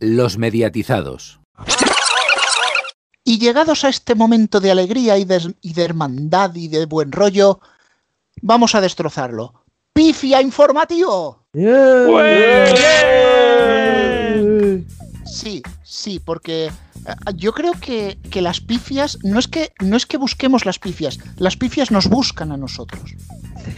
Los mediatizados. Y llegados a este momento de alegría y de, y de hermandad y de buen rollo, vamos a destrozarlo. ¡Pifia informativo! Sí, sí, porque eh, yo creo que, que las pifias no es que no es que busquemos las pifias, las pifias nos buscan a nosotros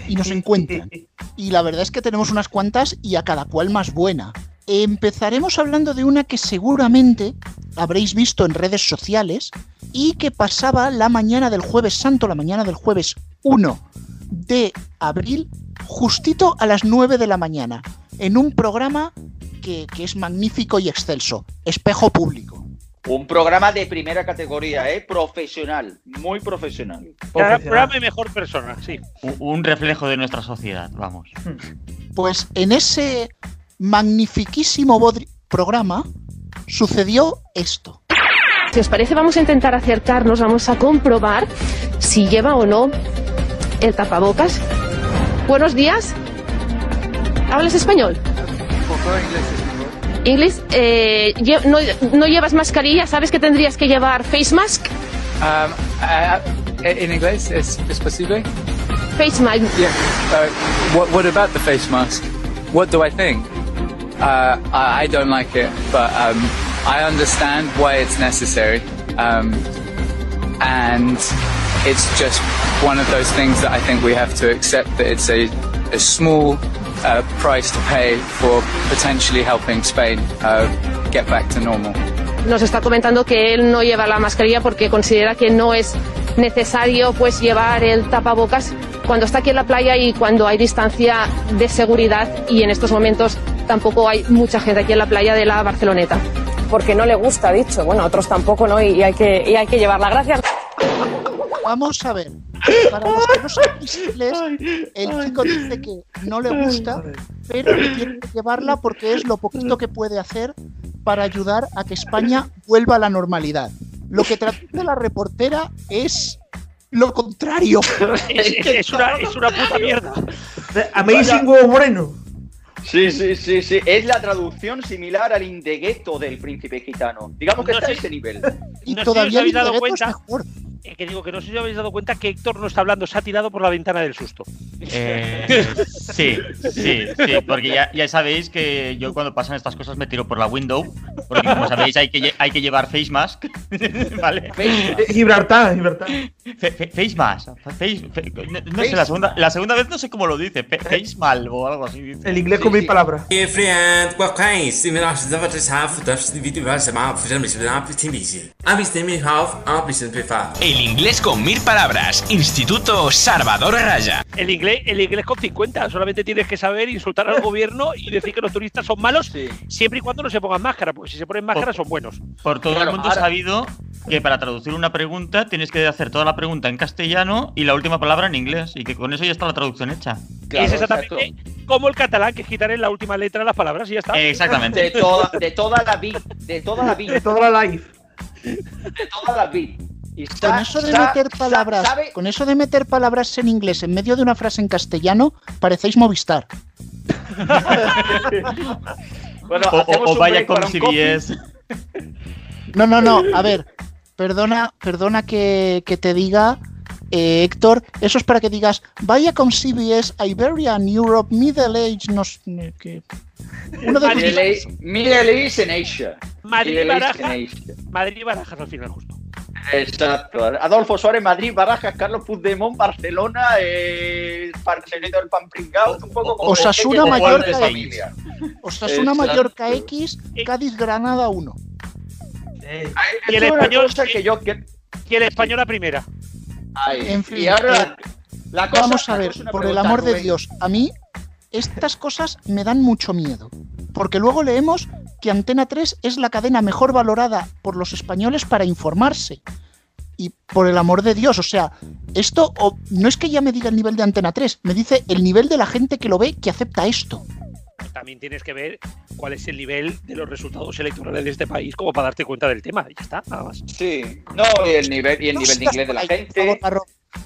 y nos encuentran. Y la verdad es que tenemos unas cuantas y a cada cual más buena. Empezaremos hablando de una que seguramente habréis visto en redes sociales y que pasaba la mañana del jueves santo, la mañana del jueves 1 de abril, justito a las 9 de la mañana, en un programa que, que es magnífico y excelso, Espejo Público. Un programa de primera categoría, ¿eh? Profesional, muy profesional. Programa y mejor persona, sí. Un- reflejo de nuestra sociedad, vamos. Pues en ese magnifiquísimo programa sucedió esto. Si os parece, vamos a intentar acercarnos, vamos a comprobar si lleva o no el tapabocas. Buenos días. ¿Hablas español? Inglés. Eh, lle- no, no llevas mascarilla, ¿sabes que tendrías que llevar face mask? Um, uh, in English, is, is posible? Face mask. Yeah. Uh, what, what about the face mask? What do I think? Uh, I, I don't like it, but um, I understand why it's necessary. Um, and it's just one of those things that I think we have to accept that it's a, a small uh, price to pay for potentially helping Spain uh, get back to normal. Nos está comentando que él no lleva la mascarilla porque considera que no es necesario pues llevar el tapabocas cuando está aquí en la playa y cuando hay distancia de seguridad y en estos momentos tampoco hay mucha gente aquí en la playa de la Barceloneta. porque no le gusta, ha dicho. Bueno, a otros tampoco, ¿no? Y hay que, y hay que llevarla. Gracias. Vamos a ver. Para los que no sabéis inglés, el chico dice que no le gusta, pero que tiene que llevarla porque es lo poquito que puede hacer para ayudar a que España vuelva a la normalidad. Lo que traduce la reportera es lo contrario. Es, es- es una, es una puta mierda. Amazing Huevo Moreno. Sí, sí, sí, sí. Es la traducción similar al Indegueto del príncipe gitano. Digamos que No está a ese nivel. Y No sé si os todavía habéis dado es cuenta. mejor. Eh, que digo que no sé si habéis dado cuenta que Héctor no está hablando, se ha tirado por la ventana del susto. Eh, sí, sí, sí, porque ya, ya sabéis que yo cuando pasan estas cosas me tiro por la window, porque como sabéis hay que, hay que llevar face mask, ¿vale? Gibraltar, Gibraltar. Fe- fe- face mask, face, fe- no, no sé, la segunda, la segunda vez no sé cómo lo dice, fe- face mal o algo así. dice. El inglés Sí, con mil sí. palabras. El inglés con mil palabras. Instituto Salvador Raya. El inglés, el inglés con 50, solamente tienes que saber insultar al gobierno y decir que los turistas son malos Sí. siempre y cuando no se pongan máscara, porque si se ponen máscara son buenos. Por todo Claro, el mundo ahora- sabido que para traducir una pregunta tienes que hacer toda la pregunta en castellano y la última palabra en inglés, y que con eso ya está la traducción hecha. Claro, es exactamente como el catalán, que es quitar en la última letra las palabras y ya está. De Exactamente. toda, de toda la vida. De toda la vida. De toda la live. De toda la vida. Y Con eso de sa- meter palabras, ¿sabe? con eso de meter palabras en inglés en medio de una frase en castellano, parecéis Movistar. Bueno, O, vaya con. CBS. No, no, no. A ver, perdona, perdona que, que te diga, eh, Héctor. Eso es para que digas, vaya con CBS, Iberian Europe, Middle Age, no sé qué. Uno de Middle Middle East en Asia. Madrid Middle East Baraja, en Asia. Madrid Barajas al final justo. Exacto. Adolfo Suárez, Madrid, Barajas, Carlos Puigdemont, Barcelona, eh, Barcelona del pan pringao, un poco como Osasuna, como Mallorca, X. Osasuna, Exacto. Mallorca X, Cádiz, Granada 1. Eh, Y el español- cosa que yo que- Y el español a primera. Ay, En fin, y ahora eh, la cosa, Vamos a ver, por el amor de. Dios, a mí estas cosas me dan mucho miedo. Porque luego leemos que Antena 3 es la cadena mejor valorada por los españoles para informarse. Y por el amor de Dios, o sea, esto o- no es que ya me diga el nivel de Antena 3, me dice el nivel de la gente que lo ve que acepta esto. También tienes que ver cuál es el nivel de los resultados electorales de este país como para darte cuenta del tema. Ya está, nada más. Sí, no, y el nivel, y el No nivel de inglés de la ahí, gente.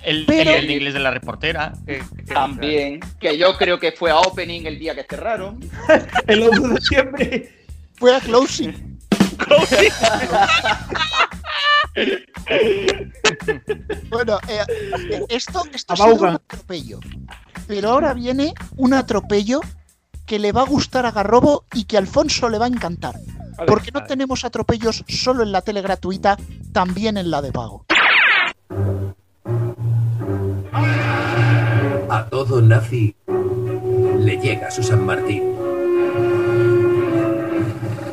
El, Pero- el inglés de la reportera. que- que- también, que yo creo que fue a opening el día que cerraron. el otro de siempre. Fue a closing. bueno, eh, esto, esto ha sido un atropello. Pero ahora viene un atropello que le va a gustar a Garrobo y que a Alfonso le va a encantar. Porque no tenemos atropellos solo en la tele gratuita, también en la de pago. A todo nazi le llega su San Martín.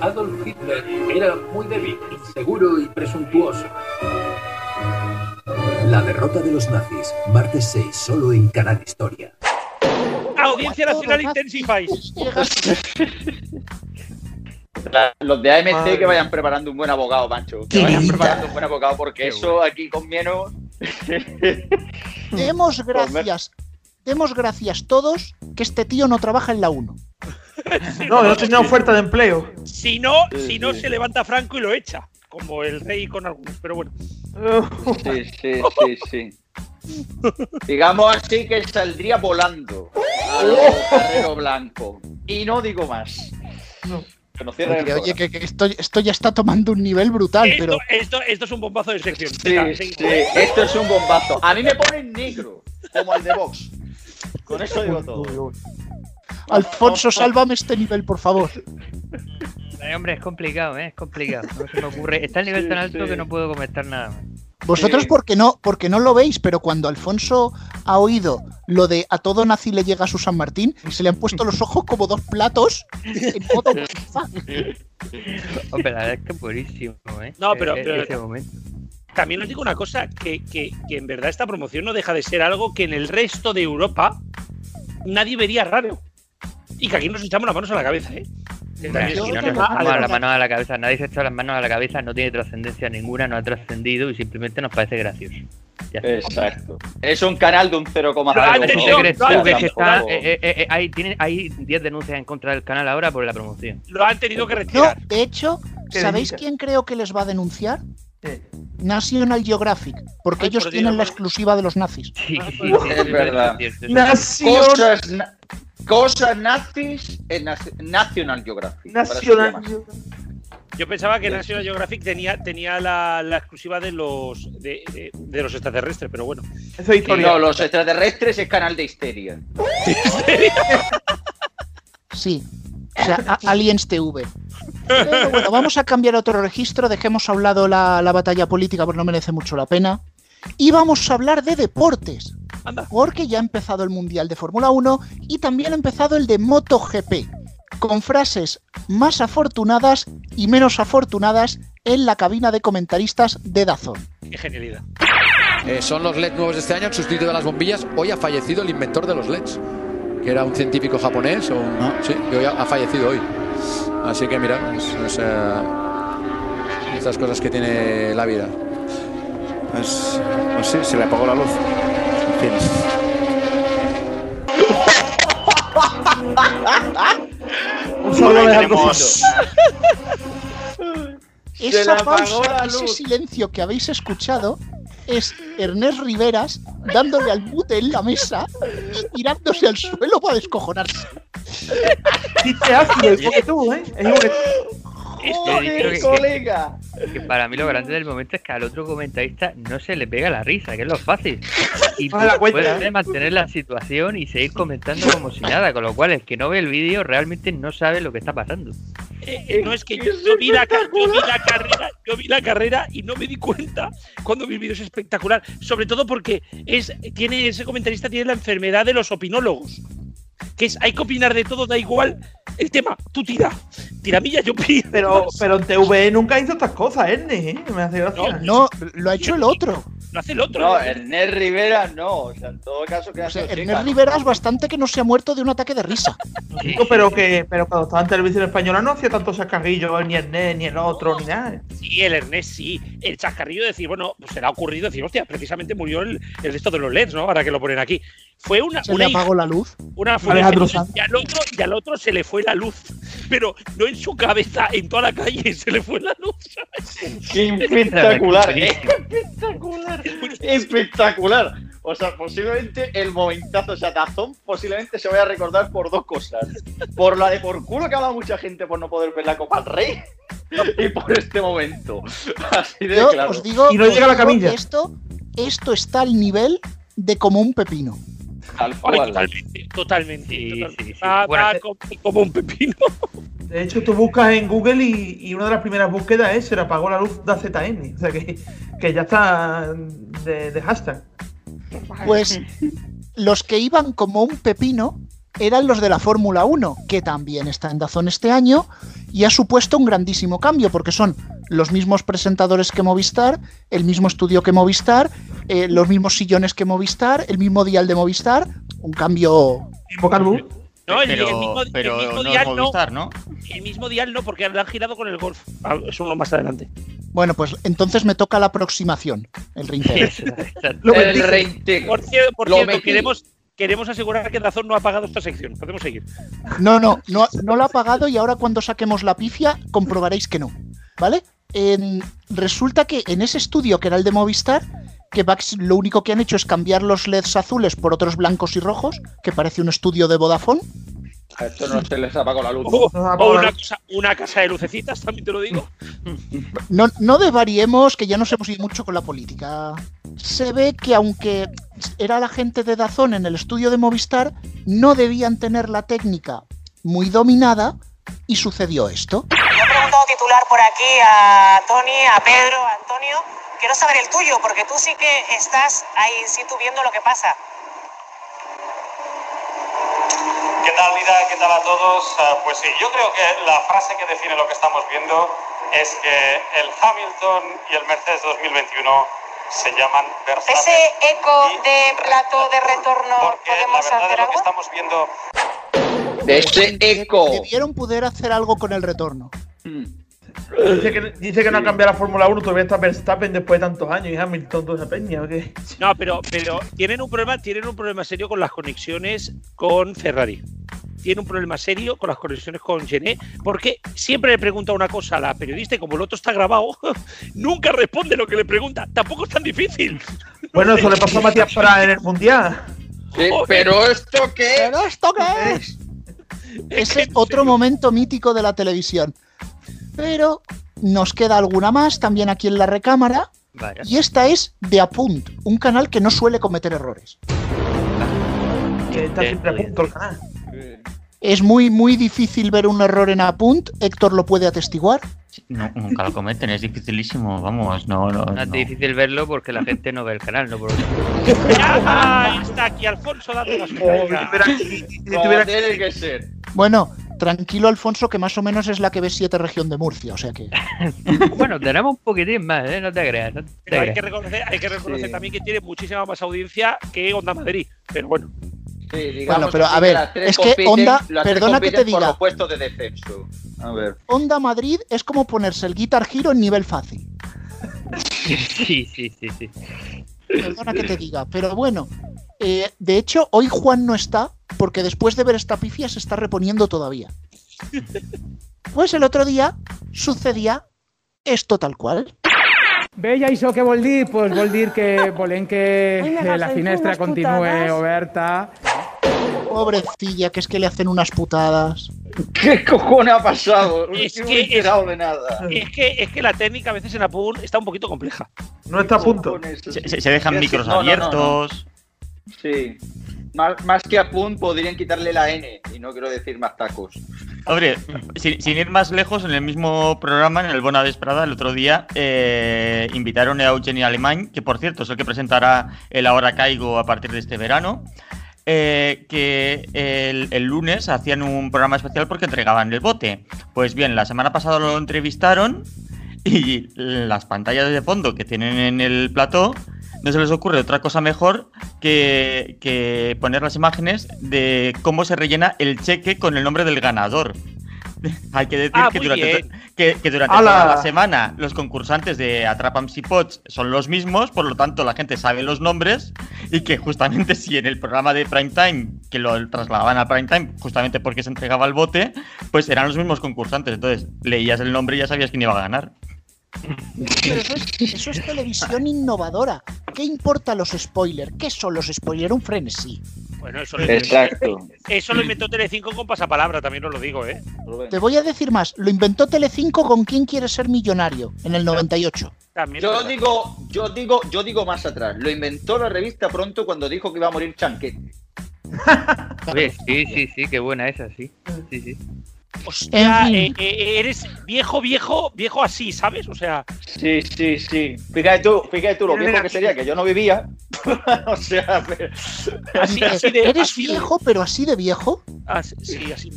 Adolf Hitler era muy débil, inseguro y presuntuoso. La derrota de los nazis, martes 6, solo en Canal Historia. Audiencia Nacional Intensifies. Los de AMC Madre que vayan preparando un buen abogado, Pancho. Que vayan preparando un buen abogado, porque eso aquí con menos. Demos gracias, demos gracias todos que este tío no trabaja en la 1. No, no tenía oferta de empleo. Si no, Sí, si no sí. se levanta Franco y lo echa. Como el rey con algunos, pero bueno. Sí, sí, sí, sí. Digamos así que saldría volando a lo Carrero Blanco. Y no digo más. No. Que Oye, que, que esto, esto ya está tomando un nivel brutal, Esto, pero esto, esto es un bombazo de sección. Sí, Venga, sí, esto es un bombazo. A mí me ponen negro, como el de Vox. Con eso digo todo. Alfonso, sálvame este nivel, por favor. Ay, hombre, es complicado, ¿eh? Es complicado. No se me ocurre. Está el nivel Sí, tan alto sí. que no puedo comentar nada más. Vosotros Sí. porque no, porque no lo veis, pero cuando Alfonso ha oído lo de a todo nazi le llega su San Martín, se le han puesto los ojos como dos platos en modo. Hombre, la verdad es que es buenísimo, ¿eh? No, pero- E- e- pero- ese momento. También os digo una cosa, que, que- que en verdad esta promoción no deja de ser algo que en el resto de Europa nadie vería raro. Y que aquí nos echamos las manos a la cabeza, ¿eh? Es no algo- las manos a la cabeza, nadie se echa las manos a la cabeza, no tiene trascendencia ninguna, no ha trascendido y simplemente nos parece gracioso. Ya está. Exacto. Es un canal de un 0,0. Lo han ¿Tú tenido- te crees lo tú han que tenido- se está, eh, eh, eh, hay, tiene, hay 10 denuncias en contra del canal ahora por la promoción? Lo han tenido que No, retirar. de hecho, ¿Qué ¿sabéis denuncia? quién creo que les va a denunciar? Sí. National Geographic, porque Ay, ellos por tienen Dios. la exclusiva de los nazis. Sí, sí, sí, Es eso verdad. es Nación Cosas, na- cosas nazis en National Geographic. Yo pensaba que National Geographic tenía, tenía la, la exclusiva de los de, de- de los extraterrestres, pero bueno. Eso es historia. No, los extraterrestres es canal de histeria. Sí. O sea, a- Aliens TV. Pero bueno, vamos a cambiar a otro registro. Dejemos a un lado la, la batalla política porque no merece mucho la pena. Y vamos a hablar de deportes. Anda. Porque ya ha empezado el Mundial de Fórmula 1 y también ha empezado el de MotoGP. Con frases más afortunadas y menos afortunadas en la cabina de comentaristas de Dazón. Qué genialidad. Eh, son los LED nuevos de este año, han sustituido a las bombillas. Hoy ha fallecido el inventor de los LEDs, que era un científico japonés, o un- sí, y hoy ha, ha fallecido hoy. Así que mira, es, es, eh, estas cosas que tiene la vida. Pues, pues sí, se le apagó la luz. Fin. Un saludo de tenemos- Esa pausa, ese silencio que habéis escuchado es Ernest Riveras dándole al mute en la mesa y tirándose al suelo para descojonarse. chiste ácido, igual que tú, ¿eh? Es igual que ¡Joder, que- colega! Que para mí lo grande del momento es que al otro comentarista no se le pega la risa, que es lo fácil. Y puede mantener la situación y seguir comentando como si nada, con lo cual el que no ve el vídeo realmente no sabe lo que está pasando. Eh, eh, no es que yo, yo vi la, ca- yo vi la carrera, yo vi la carrera y no me di cuenta cuando vi el vídeo es espectacular, sobre todo porque es tiene ese comentarista tiene la enfermedad de los opinólogos, que es hay que opinar de todo, da igual el tema, tú tira, tiramilla yo opino. Pero, pero en TV nunca hizo estas cosas, Erne, ¿eh? Me hace gracia. No, lo ha hecho el otro. Lo hace el otro. No, ¿eh? Ernest Rivera no. O sea, en todo caso, que O sea, Ernest Riveras bastante que no se ha muerto de un ataque de risa. Pero que pero cuando estaba en televisión española no hacía tanto sacarrillo ni Ernest, ni el otro, ni nada. Sí, el Ernest sí. El chascarrillo de decir, bueno, pues se le ha ocurrido decir, hostia, precisamente murió el, el resto de los LEDs, ¿no? Ahora que lo ponen aquí. Fue una, Se una le apagó la luz. Una Alejandro y al otro y al otro se le fue la luz, pero no en su cabeza, en toda la calle se le fue la luz. ¿sabes? ¡Qué espectacular! ¡Espectacular! ¡Espectacular! O sea, posiblemente el momentazo, o sea, Dazón posiblemente se vaya a recordar por dos cosas. Por la de por culo que ha hablado mucha gente por no poder ver la Copa del Rey y por este momento. Así de Yo claro. os digo, Y no llega la camilla. esto, esto está al nivel de como un pepino. Tal Ay, cual. totalmente, totalmente. Sí, totalmente. sí, sí. Va- Bueno, va como, como un pepino. De hecho, tú buscas en Google y, y una de las primeras búsquedas es se le apagó la luz de ZN. O sea que, que ya está de, de hashtag. Pues los que iban como un pepino eran los de la Fórmula 1, que también está en Dazón este año y ha supuesto un grandísimo cambio porque son los mismos presentadores que Movistar, el mismo estudio que Movistar, eh, los mismos sillones que Movistar, el mismo dial de Movistar, un cambio. No, el, el Pero, mismo, el mismo no es dial no. Movistar, ¿no? El mismo dial no, porque lo han girado con el golf. Ah, Eso uno más adelante. Bueno, pues entonces me toca la aproximación, el reintegro. Lo el bendice. reintegro. Por, por cierto, metí. queremos, queremos asegurar que Dazón no ha pagado esta sección. Podemos seguir. No, no, no, no lo ha pagado y ahora cuando saquemos la pifia comprobaréis que no. ¿Vale? En- resulta que en ese estudio que era el de Movistar, que Vax lo único que han hecho es cambiar los LEDs azules por otros blancos y rojos, que parece un estudio de Vodafone. A esto no se les apagó la luz. O, No, o una, cosa- una casa de lucecitas, también te lo digo. No, no desvariemos, que ya nos hemos ido mucho con la política. Se ve que aunque era la gente de Dazón en el estudio de Movistar, no debían tener la técnica muy dominada y sucedió esto. Titular por aquí a Tony, a Pedro, a Antonio. Quiero saber el tuyo, porque tú sí que estás ahí in situ viendo lo que pasa. ¿Qué tal, Lida? ¿Qué tal a todos? Ah, pues sí, yo creo que la frase que define lo que estamos viendo es que el Hamilton y el Mercedes 2021 se llaman Verstappen. Ese eco de plato de retorno, Porque la ¿podemos verdad hacer es lo algo? que estamos viendo De ese eco. Debieron poder hacer algo con el retorno. Dice que, dice que no ha cambiado la Fórmula 1, todavía está Verstappen después de tantos años y Hamilton, toda esa peña. ¿o qué? No, pero, pero tienen un problema, tienen un problema serio con las conexiones con Ferrari. Tienen un problema serio con las conexiones con Gené, porque siempre le pregunta una cosa a la periodista y como el otro está grabado, nunca responde lo que le pregunta. Tampoco es tan difícil. Bueno, eso le pasó a Matías Prada en el Mundial. Sí, pero esto qué ¿Pero esto qué es? Ese es otro momento mítico de la televisión. Pero nos queda alguna más también aquí en la recámara. Vaya. Y esta es de Apunt, un canal que no suele cometer errores. Que está siempre a punto el canal. Es muy, muy difícil ver un error en Apunt. Héctor lo puede atestiguar. No, nunca lo cometen, es dificilísimo, vamos, no, no. No es no. difícil verlo porque la gente no ve el canal, no por Ah, está aquí Alfonso dando las cosas. Tuviera- que ser. Bueno, tranquilo Alfonso, que más o menos es la que ve 7 región de Murcia. O sea que. Bueno, tenemos un poquitín más, ¿eh? No te creas. No te Pero hay que reconocer, hay que reconocer Sí. también que tiene muchísima más audiencia que Onda Madrid. Pero bueno. Sí, digamos Bueno, pero, a ver, es que compiten- Honda- las tres perdona que te por diga. los puestos de descenso. A ver. Onda Madrid es como ponerse el Guitar Hero en nivel fácil. Sí, sí, sí, sí. Perdona que te diga, pero bueno. eh, de hecho, hoy Juan no está porque después de ver esta pifia se está reponiendo todavía. Pues el otro día sucedía esto tal cual. Bé, i això què vol dir? Pues vol dir que volem que vas la finestra putades. oberta. Pobrecilla, que es que le hacen unas putadas. ¿Qué cojones ha pasado? Es no que me he es- enterado de nada. Es que, es que la técnica a veces en Apun está un poquito compleja. No está a punto. Se, se- se dejan micros no, no, no, no. abiertos. Sí. Más, más que a Punt podrían quitarle la N y no quiero decir más tacos. Hombre, sin, sin ir más lejos, en el mismo programa, en el Bona Vesprada, el otro día, eh, invitaron a Eugenie Alemán, que por cierto es el que presentará el Ahora Caigo a partir de este verano, eh, que el, el lunes hacían un programa especial porque entregaban el bote. Pues bien, la semana pasada lo entrevistaron y las pantallas de fondo que tienen en el plató no se les ocurre otra cosa mejor que, que poner las imágenes de cómo se rellena el cheque con el nombre del ganador. Hay que decir Ah, que durante, que, que durante ¡Hala! toda la semana los concursantes de Atrapam Pots son los mismos, por lo tanto la gente sabe los nombres y que justamente si en el programa de Prime Time, que lo trasladaban a Prime Time justamente porque se entregaba el bote, pues eran los mismos concursantes. Entonces leías el nombre y ya sabías quién iba a ganar. Pero eso es, eso es televisión innovadora. ¿Qué importa los spoilers? ¿Qué son los spoilers? Un frenesí. Bueno, eso lo, Exacto. eso lo inventó Telecinco con pasapalabra, también os lo digo, ¿eh? Te voy a decir más. Lo inventó Telecinco con quién quiere ser millonario en el 98. También Yo digo, yo digo, yo digo más atrás. Lo inventó la revista pronto cuando dijo que iba a morir Chanquete. Oye, sí, sí, sí, qué buena esa, sí. Sí, sí. Hostia, En eh, fin. eh, eres viejo, viejo, viejo así, ¿sabes? O sea, Sí, sí, sí. Fíjate tú, fíjate tú lo viejo que sería, que yo no vivía. o sea, pero- así, así de. Eres así de- viejo, pero así de viejo. así- sí, así.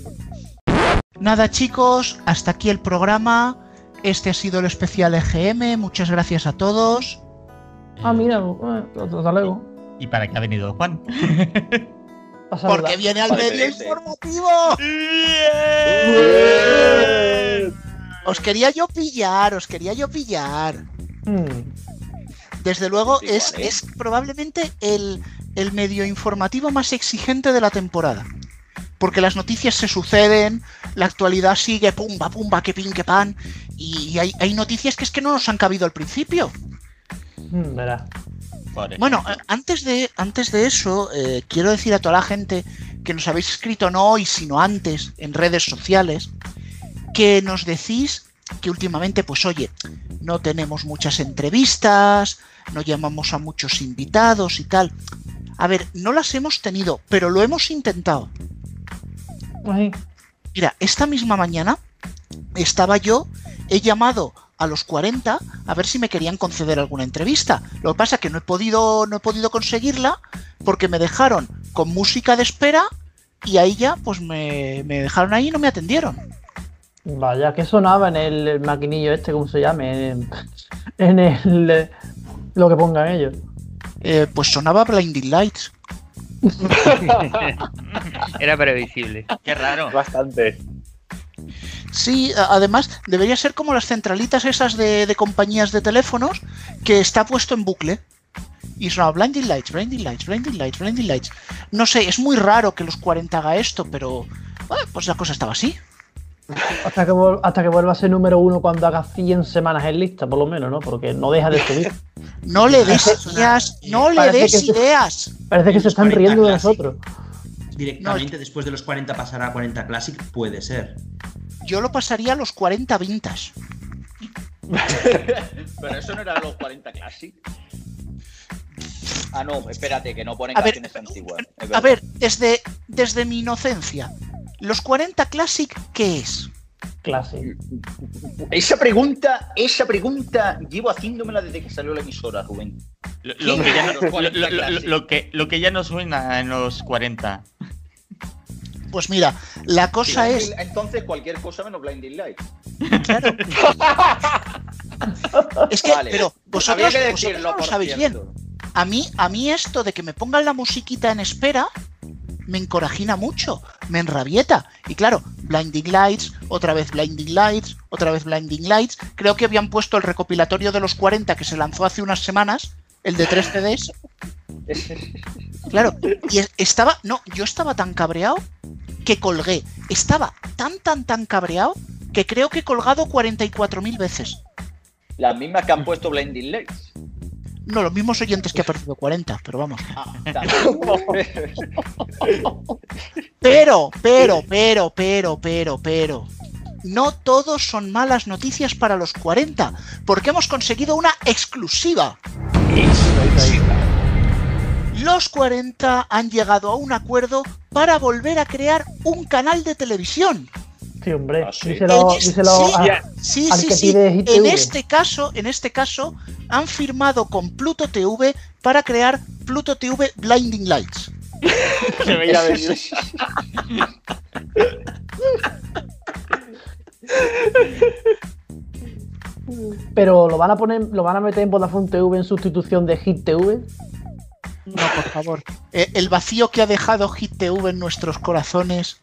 Nada, chicos, hasta aquí el programa. Este ha sido el especial EGM. Muchas gracias a todos. Ah, mira, eh, hasta luego. ¿Y para qué ha venido Juan? Porque viene al medio informativo. Os quería yo pillar, os quería yo pillar. Mm. Desde luego es, ¿eh? es probablemente el, el medio informativo más exigente de la temporada. Porque las noticias se suceden, la actualidad sigue pumba, pumba, que pin, que pan. Y hay, hay noticias que es que no nos han cabido al principio. Mm, verás. Por Bueno, antes de, antes de eso, eh, quiero decir a toda la gente que nos habéis escrito no hoy, sino antes en redes sociales, que nos decís que últimamente, pues oye, no tenemos muchas entrevistas, no llamamos a muchos invitados y tal. A ver, no las hemos tenido, pero lo hemos intentado. Mira, esta misma mañana estaba yo, he llamado a los 40 a ver si me querían conceder alguna entrevista. Lo que pasa es que no he podido, no he podido conseguirla porque me dejaron con música de espera y ahí ya, pues me, me dejaron ahí y no me atendieron. Vaya, que sonaba en el, el maquinillo este, ¿cómo se llame? En, en el. eh, Lo que pongan ellos. Eh, pues sonaba Blinding Lights. Era previsible. Qué raro. Bastante. Sí, además debería ser como las centralitas esas de, de compañías de teléfonos que está puesto en bucle. Y sonaba Blinding Lights, Blinding Lights, Blinding Lights, Blinding Lights. No sé, es muy raro que los 40 haga esto, pero bueno, pues la cosa estaba así. Hasta que, hasta que vuelva a ser número uno cuando haga 100 semanas en lista, por lo menos, ¿no? Porque no deja de subir. No le des ideas, no le des ideas. Parece que se están 40 riendo de nosotros. Directamente después de los 40 pasará a 40 Classic, puede ser. Yo lo pasaría a los 40 vintage. Pero eso no era los 40 Classic. Ah, no, espérate, que no ponen A ver, canciones antiguas. es A ver, desde, desde mi inocencia, ¿los 40 Classic qué es? Clase. Esa pregunta, esa pregunta llevo haciéndomela desde que salió la emisora, Rubén. Lo, lo que ya no, lo- 40 lo- lo- Classic. lo que, ya no suena en los 40. Pues mira, la cosa Sí, es. Entonces cualquier cosa menos Blinding Light. Es que, Vale. pero vosotros, que decirlo, lo sabéis cierto. bien. A mí, a mí esto de que me pongan la musiquita en espera me encorajina mucho, me enrabieta. Y claro, Blinding Lights, otra vez Blinding Lights, otra vez Blinding Lights. Creo que habían puesto el recopilatorio de los 40 que se lanzó hace unas semanas, el de 3 CDs. Claro, y es- estaba, no, yo estaba tan cabreado que colgué. Estaba tan, tan, tan cabreado que creo que he colgado 44.000 veces. Las mismas que han puesto Blinding Lights. No, los mismos oyentes que ha perdido 40, pero vamos. Ah, Pero, pero, pero, pero, pero, pero. No todos son malas noticias para los 40, porque hemos conseguido una exclusiva. Los 40 han llegado a un acuerdo para volver a crear un canal de televisión. Sí, hombre. Ah, sí. Díselo, díselo sí, a- Sí, al sí, que sí. pide Hit En TV. este caso, en este caso, han firmado con Pluto TV para crear Pluto TV Blinding Lights. Se veía venir. Pero lo van a poner, lo van a meter en Vodafone TV en sustitución de Hit TV. No, por favor. Eh, el vacío que ha dejado Hit TV en nuestros corazones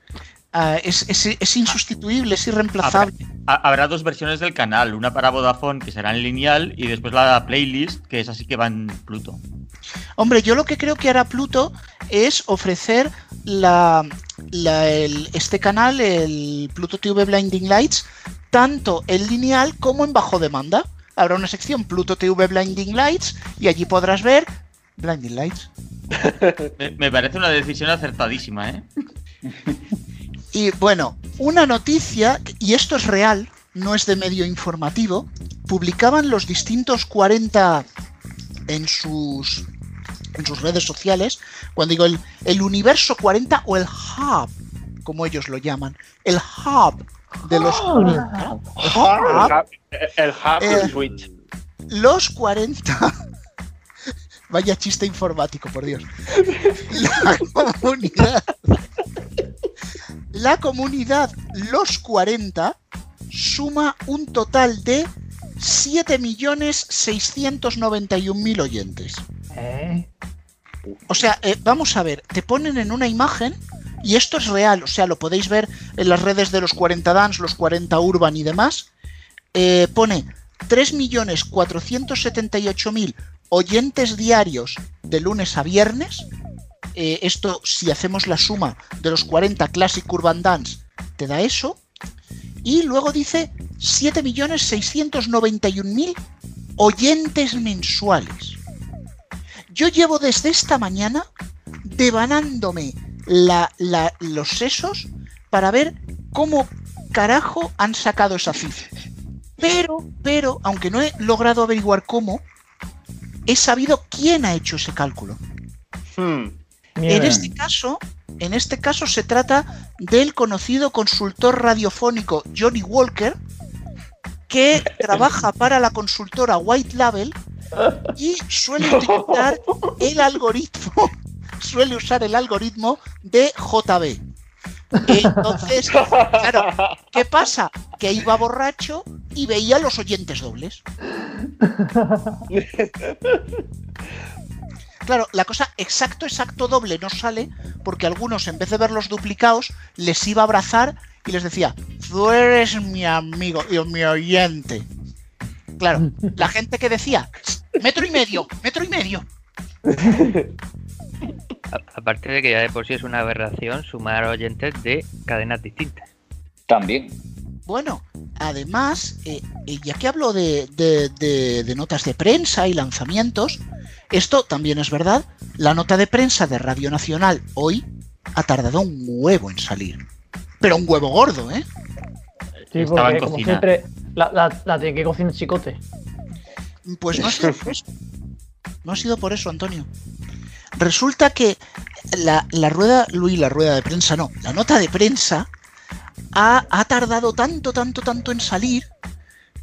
ah, es, es- es insustituible, es irreemplazable. Ha- Habrá dos versiones del canal, una para Vodafone que será en lineal y después la playlist que es así que va en Pluto. Hombre, yo lo que creo que hará Pluto es ofrecer la, la- el- este canal, el Pluto TV Blinding Lights, tanto en lineal como en bajo demanda. habrá una sección Pluto TV Blinding Lights y allí podrás ver Blinding Lights. Me, me parece una decisión acertadísima, ¿eh? Y bueno, una noticia, y esto es real, no es de medio informativo, publicaban los distintos 40 en sus, en sus redes sociales, cuando digo el, el universo 40 o el hub, como ellos lo llaman, el hub de los 40. El hub, el hub Switch. Los 40. Vaya chiste informático, por Dios. La comunidad. La comunidad Los 40 suma un total de 7.691.000 oyentes. ¿Eh? O sea, eh, vamos a ver, te ponen en una imagen y esto es real, o sea, lo podéis ver en las redes de los 40 Dance, los 40 Urban y demás. Eh, pone 3.478.000 oyentes diarios de lunes a viernes. Eh, esto, si hacemos la suma de los 40 Classic Urban Dance, te da eso. Y luego dice 7.691.000 oyentes mensuales. Yo llevo desde esta mañana devanándome los sesos para ver cómo carajo han sacado esa cifra. Pero, pero, aunque no he logrado averiguar cómo, he sabido quién ha hecho ese cálculo. En este caso, en este caso se trata del conocido consultor radiofónico Johnny Walker, que trabaja para la consultora White Label y suele utilizar el algoritmo, suele usar el algoritmo de JB. Entonces, claro, ¿qué pasa? Que iba borracho y veía los oyentes dobles. Claro, la cosa exacto, exacto doble no sale porque algunos en vez de verlos duplicados les iba a abrazar y les decía, tú eres mi amigo y mi oyente. Claro, la gente que decía, metro y medio, metro y medio. Aparte de que ya de por sí es una aberración sumar oyentes de cadenas distintas. También. Bueno, además, eh, eh, ya que hablo de, de- de- de notas de prensa y lanzamientos, esto también es verdad. La nota de prensa de Radio Nacional hoy ha tardado un huevo en salir. Pero un huevo gordo, ¿eh? Sí, Estaba en porque como cocina. siempre la, la, la tiene que cocinar chicote. Pues no ha sido por eso. No ha sido por eso, Antonio. Resulta que la, la rueda, Luis, la rueda de prensa, no, la nota de prensa ha, ha tardado tanto, tanto, tanto en salir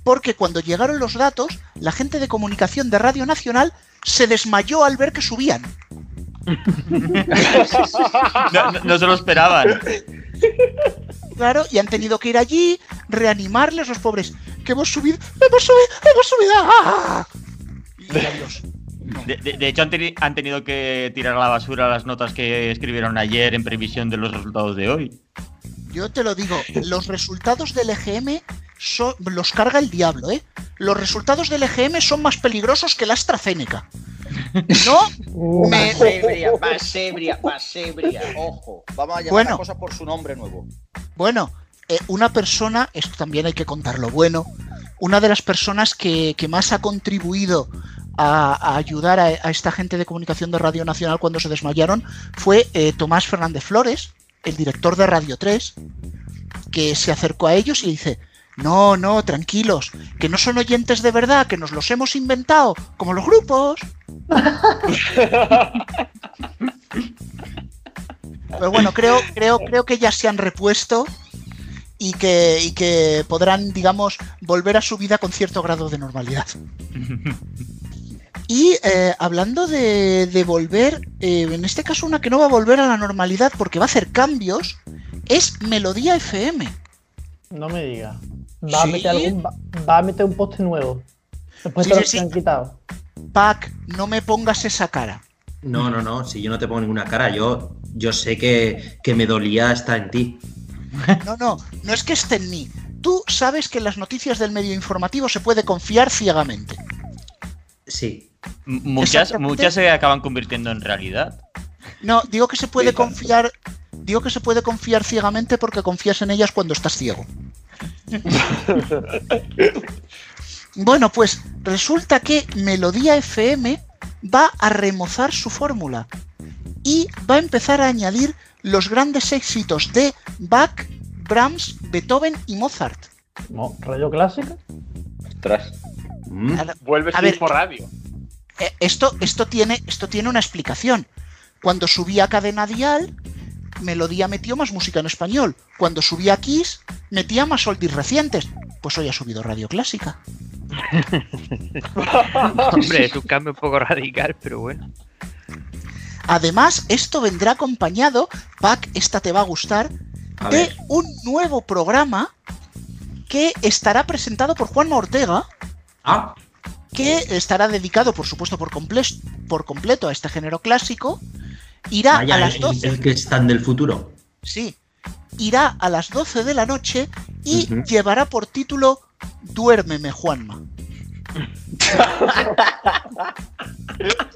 porque cuando llegaron los datos, la gente de comunicación de Radio Nacional se desmayó al ver que subían. No, no- no se lo esperaban. Claro, y han tenido que ir allí, reanimarles los pobres. Que hemos subido, hemos subido, hemos subido. ¡ah! Y adiós. De, de- de hecho, han, teni- han tenido que tirar a la basura las notas que escribieron ayer en previsión de los resultados de hoy. Yo te lo digo, los resultados del EGM son- los carga el diablo, ¿eh? Los resultados del EGM son más peligrosos que la AstraZeneca. No, me- Más ebria, más ebria, más ebria. Ojo, vamos a llamar Bueno. las cosas por su nombre nuevo. Bueno, eh, una persona, esto también hay que contar lo bueno, una de las personas que, que más ha contribuido a, a ayudar a, a esta gente de comunicación de Radio Nacional cuando se desmayaron fue eh, Tomás Fernández Flores, el director de Radio 3, que se acercó a ellos y dice, no, no, tranquilos, que no son oyentes de verdad, que nos los hemos inventado, como los grupos. Pero bueno, creo, creo, creo que ya se han repuesto y que, y que podrán, digamos, volver a su vida con cierto grado de normalidad. Y eh, hablando de, de volver, eh, en este caso una que no va a volver a la normalidad porque va a hacer cambios, es Melodía FM. No me digas. Va, a meter algún, va, va a meter un poste nuevo. Después Sí, de sí, los sí. que han quitado. Pac, no me pongas esa cara. No, no, no, si yo no te pongo ninguna cara, yo, yo sé que, que me dolía estar en ti. No, no, no es que esté en mí. Tú sabes que en las noticias del medio informativo se puede confiar ciegamente. Sí. Muchas, muchas se acaban convirtiendo en realidad. No, digo que se puede Sí, confiar. Digo que se puede confiar ciegamente porque confías en ellas cuando estás ciego. Bueno, pues resulta que Melodía FM va a remozar su fórmula y va a empezar a añadir los grandes éxitos de Bach, Brahms, Beethoven y Mozart. No, radio clásica. Ostras. Vuelve A a ver, por radio. Eh, esto, esto, tiene, esto tiene una explicación. Cuando subía a Cadena Dial, Melodía metió más música en español. Cuando subía a Kiss, metía más oldies recientes. Pues hoy ha subido Radio Clásica. Hombre, es un cambio un poco radical, pero bueno. Además, esto vendrá acompañado, Pac, esta te va a gustar, A de ver. un nuevo programa que estará presentado por Juanma Ortega, Ah, que estará dedicado, por supuesto, por, comple- por completo a este género clásico. Irá vaya, a las el- 12. el que están del futuro. Sí. Irá a las 12 de la noche y llevará por título Duérmeme, Juanma.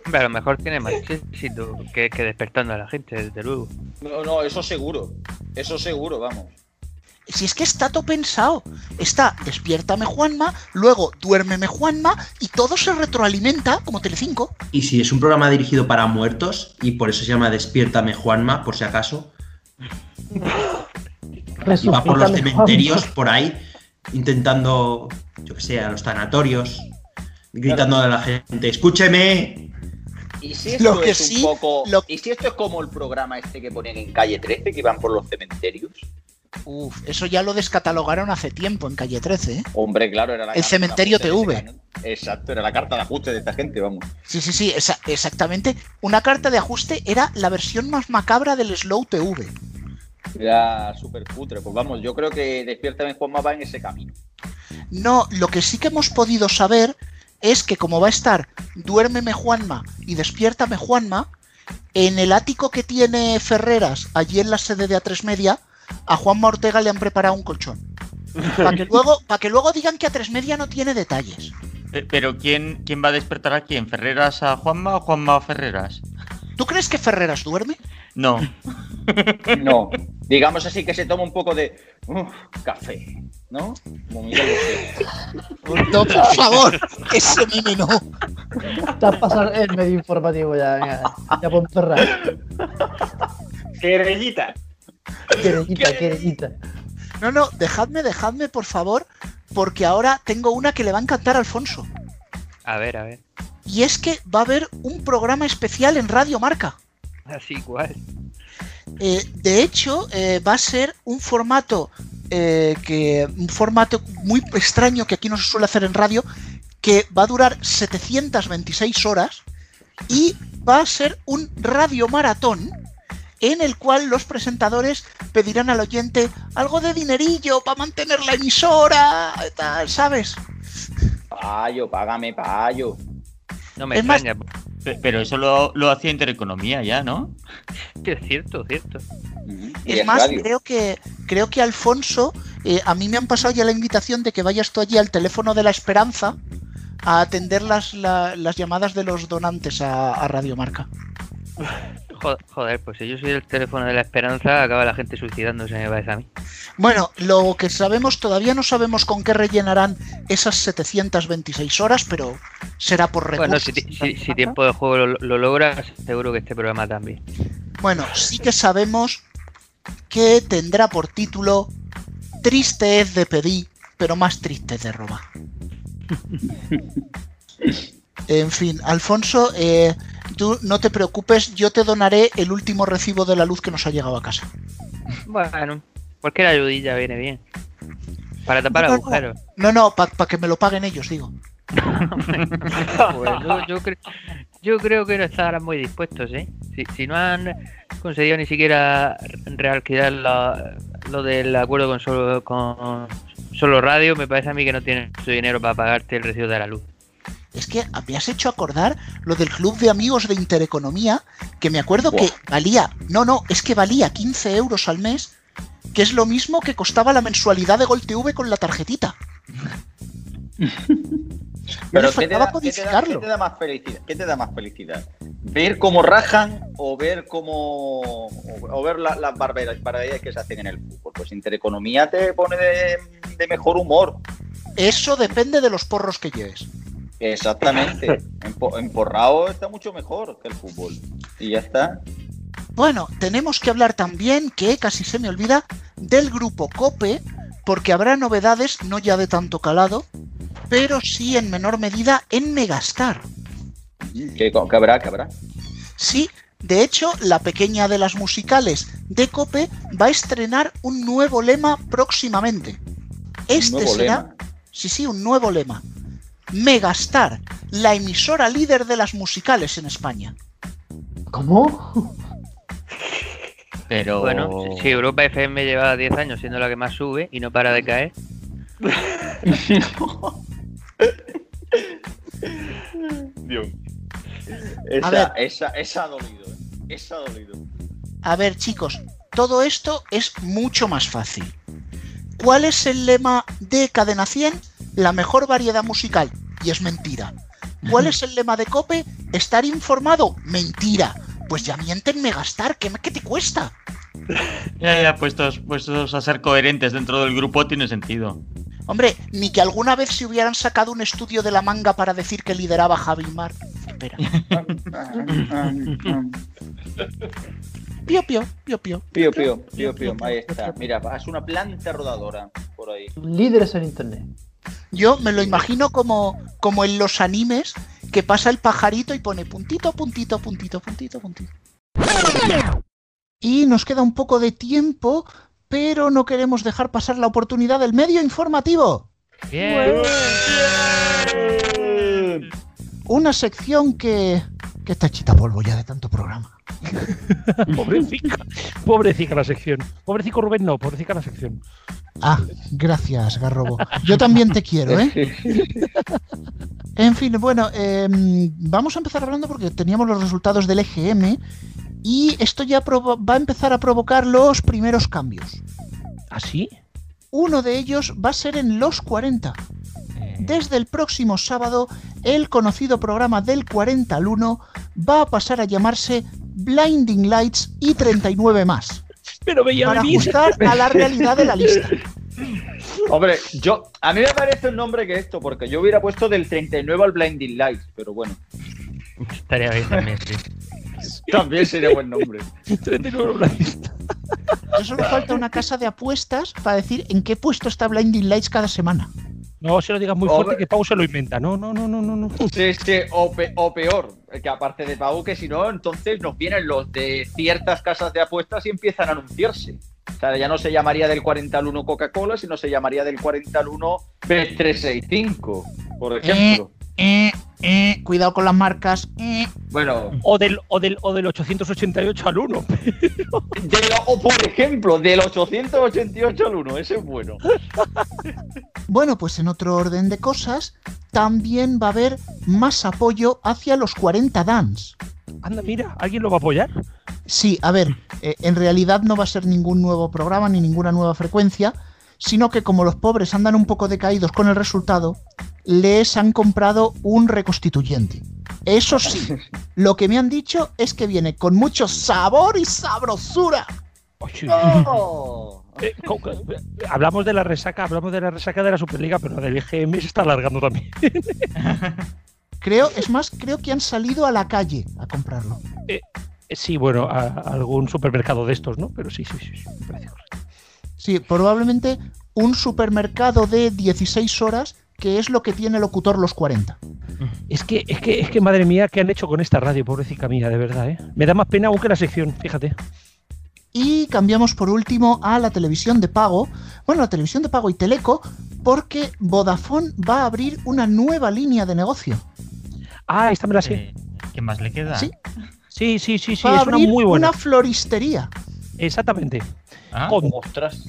Hombre, a lo mejor tiene más éxito que, que despertando a la gente, desde luego. No, no, eso seguro. Eso seguro, vamos. Si es que está todo pensado. Está Despiértame, Juanma, luego Duérmeme, Juanma, y todo se retroalimenta como Telecinco. Y si es un programa dirigido para muertos, y por eso se llama Despiértame Juanma, por si acaso, y va por los cementerios Juanma. por ahí, intentando, yo que sé, a los tanatorios, gritando a la gente, escúcheme. ¿Y si esto Lo que es un sí, poco. lo- ¿Y si esto es como el programa este que ponían en calle 13, que iban por los cementerios? Uf, eso ya lo descatalogaron hace tiempo en calle 13, ¿eh? Hombre, claro, era la El carta de cementerio de TV. Exacto, era la carta de ajuste de esta gente, vamos. Sí, sí, sí, esa- exactamente. Una carta de ajuste era la versión más macabra del Slow TV. Era súper cutre. Pues vamos, yo creo que Despiértame Juanma va en ese camino. No, lo que sí que hemos podido saber es que como va a estar Duérmeme Juanma y Despiértame Juanma, en el ático que tiene Ferreras, allí en la sede de A3 Media, a Juanma Ortega le han preparado un colchón. Para que luego, para que luego digan que A3 Media no tiene detalles. Eh, Pero ¿quién, ¿quién va a despertar a quién? ¿Ferreras a Juanma o Juanma a Ferreras? ¿Tú crees que Ferreras duerme? No. No. Digamos así que se toma un poco de uf, café, ¿no? Como. No, por favor, ese meme no. Te has pasado el medio informativo ya, venga. Ya por cerrar. Querellita. Querellita, querellita. No, no, dejadme, dejadme, por favor, porque ahora tengo una que le va a encantar a Alfonso. A ver, a ver. Y es que va a haber un programa especial en Radio Marca. Así igual. Eh, de hecho, eh, va a ser un formato eh, que un formato muy extraño que aquí no se suele hacer en radio, que va a durar 726 horas y va a ser un radio maratón en el cual los presentadores pedirán al oyente algo de dinerillo para mantener la emisora, tal, ¿sabes? Payo, págame, payo. No me Es más- extraña. Pero eso lo, lo hacía Intereconomía ya, ¿no? Que es cierto, cierto. Es más, creo que creo que Alfonso, eh, a mí me han pasado ya la invitación de que vayas tú allí al teléfono de la Esperanza a atender las, la- las llamadas de los donantes a, a Radio Marca. Jo- Joder, pues si yo soy el teléfono de la esperanza, acaba la gente suicidándose, me parece a mí. Bueno, lo que sabemos, todavía no sabemos con qué rellenarán esas 726 horas, pero será por recursos. Bueno, si, ti- si- si tiempo de juego lo, lo logras, seguro que este programa también. Bueno, sí que sabemos que tendrá por título Triste es de pedir, pero más triste es de robar. En fin, Alfonso, eh, tú no te preocupes, yo te donaré el último recibo de la luz que nos ha llegado a casa. Bueno, cualquier ayudilla viene bien. Para tapar No, agujeros. No, no, para que me lo paguen ellos, digo. Pues yo, yo cre- yo creo que no estarán muy dispuestos, ¿eh? Si, si no han conseguido ni siquiera realquilar la- lo del acuerdo con solo, con solo radio, me parece a mí que no tienen su dinero para pagarte el recibo de la luz. Es que me has hecho acordar lo del club de amigos de Intereconomía, que me acuerdo que valía, no, no, es que valía 15 euros al mes, que es lo mismo que costaba la mensualidad de Gol TV con la tarjetita. Pero ¿qué te, da, qué te da- codificarlo. qué te da más felicidad? ¿Qué te da más felicidad? ¿Ver cómo rajan o ver cómo o, ver la- las barbaridades barbaridades que se hacen en el fútbol? Pues Intereconomía te pone de, de mejor humor. Eso depende de los porros que lleves. Exactamente. Empo- emporrado está mucho mejor que el fútbol. Y ya está. Bueno, tenemos que hablar también, que casi se me olvida, del grupo Cope, porque habrá novedades no ya de tanto calado, pero sí en menor medida en Megastar. ¿Qué, qué habrá? ¿Qué habrá? Sí, de hecho, la pequeña de las musicales de Cope va a estrenar un nuevo lema próximamente. Este nuevo será, lema? sí, sí, un nuevo lema. Megastar, la emisora líder de las musicales en España. ¿Cómo? Pero. Bueno, si- Europa FM lleva 10 años siendo la que más sube y no para de caer. Dios. A ver. Esa, esa, esa ha dolido. ¿eh? Esa ha dolido. A ver, chicos, todo esto es mucho más fácil. ¿Cuál es el lema de Cadena 100? La mejor variedad musical. Y es mentira. ¿Cuál es el lema de Cope? Estar informado. Mentira. Pues ya mienten Megastar. ¿Qué, qué te cuesta? Ya, ya, puestos, puestos a ser coherentes dentro del grupo tiene sentido. Hombre, ni que alguna vez se hubieran sacado un estudio de la manga para decir que lideraba Javi Mar. Espera. Pío, pío, pío, pío. Pío, pío, pío, pío. Ahí está. Mira, es una planta rodadora por ahí. Líderes en internet. Yo me lo imagino como, como en los animes que pasa el pajarito y pone puntito, puntito, puntito, puntito, puntito. Y nos queda un poco de tiempo, pero no queremos dejar pasar la oportunidad del medio informativo. Bien. Una sección que, que está chita polvo ya de tanto programa. Pobrecita, pobrecita la sección. Pobrecico Rubén, no, pobrecita la sección. Ah, gracias, Garrobo. Yo también te quiero, ¿eh? En fin, bueno, em, vamos a empezar hablando porque teníamos los resultados del EGM y esto ya va a empezar a provocar los primeros cambios. ¿Así? Uno de ellos va a ser en los 40. Desde el próximo sábado, el conocido programa del 40 al 1 va a pasar a llamarse Blinding Lights y 39 más. Pero veía Para ajustar a la realidad de la lista. Hombre, yo. A mí me parece el nombre que esto, porque yo hubiera puesto del 39 al Blinding Lights, pero bueno. Estaría bien también, sí. También sería buen nombre. 39 Yo solo falta una casa de apuestas para decir en qué puesto está Blinding Lights cada semana. No se lo digas muy fuerte que Pau se lo inventa. No, no, no, no, no. no. Sí, sí, o, pe- o peor, que aparte de Pau, que si no, entonces nos vienen los de ciertas casas de apuestas y empiezan a anunciarse. O sea, ya no se llamaría del 40 al 1 Coca-Cola, sino se llamaría del 40 al 1 B365, por ejemplo. Eh, eh, cuidado con las marcas. eh. Bueno, O del, o, del, o del 888 al 1. de lo- o por ejemplo, del 888 al 1, ese es bueno. Bueno, pues en otro orden de cosas, también va a haber más apoyo hacia los 40 Dance. Anda, mira, ¿alguien lo va a apoyar? Sí, a ver, eh, en realidad no va a ser ningún nuevo programa ni ninguna nueva frecuencia, sino que como los pobres andan un poco decaídos con el resultado, les han comprado un reconstituyente. Eso sí, lo que me han dicho es que viene con mucho sabor y sabrosura. Oh. Eh, co- hablamos de la resaca, hablamos de la resaca de la Superliga, pero la del EGM se está alargando también. Creo, es más, creo que han salido a la calle a comprarlo. Eh, sí, bueno, a, a algún supermercado de estos, ¿no? Pero sí, sí, sí, sí, me parece correcto. Sí, probablemente un supermercado de 16 horas, que es lo que tiene Locutor los 40. Es que, es que, es que, madre mía, ¿qué han hecho con esta radio, pobrecita mía, de verdad, eh? Me da más pena aún que la sección, fíjate. Y cambiamos por último a la televisión de pago. Bueno, la televisión de pago y Teleco, porque Vodafone va a abrir una nueva línea de negocio. Ah, esta me la sé. Eh, ¿Qué más le queda? Sí. Sí, sí, sí, sí, va a es una muy buena. una floristería. Exactamente. Ah, Con- Ostras.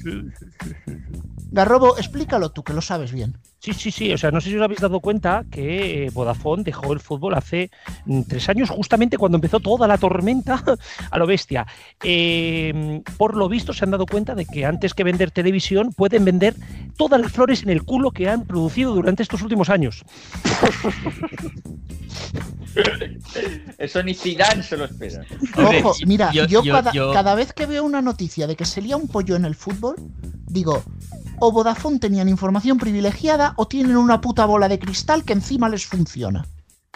Garrobo, explícalo tú, que lo sabes bien. Sí, sí, sí. O sea, no sé si os habéis dado cuenta que eh, Vodafone dejó el fútbol hace mm, tres años, justamente cuando empezó toda la tormenta a lo bestia. Eh, por lo visto, se han dado cuenta de que antes que vender televisión, pueden vender todas las flores en el culo que han producido durante estos últimos años. Eso ni Zidane se lo espera. Ojo, mira, yo, yo- yo- cada, yo- cada vez que veo una noticia de que se lía un pollo en el fútbol, digo, o Vodafone tenían información privilegiada o tienen una puta bola de cristal que encima les funciona.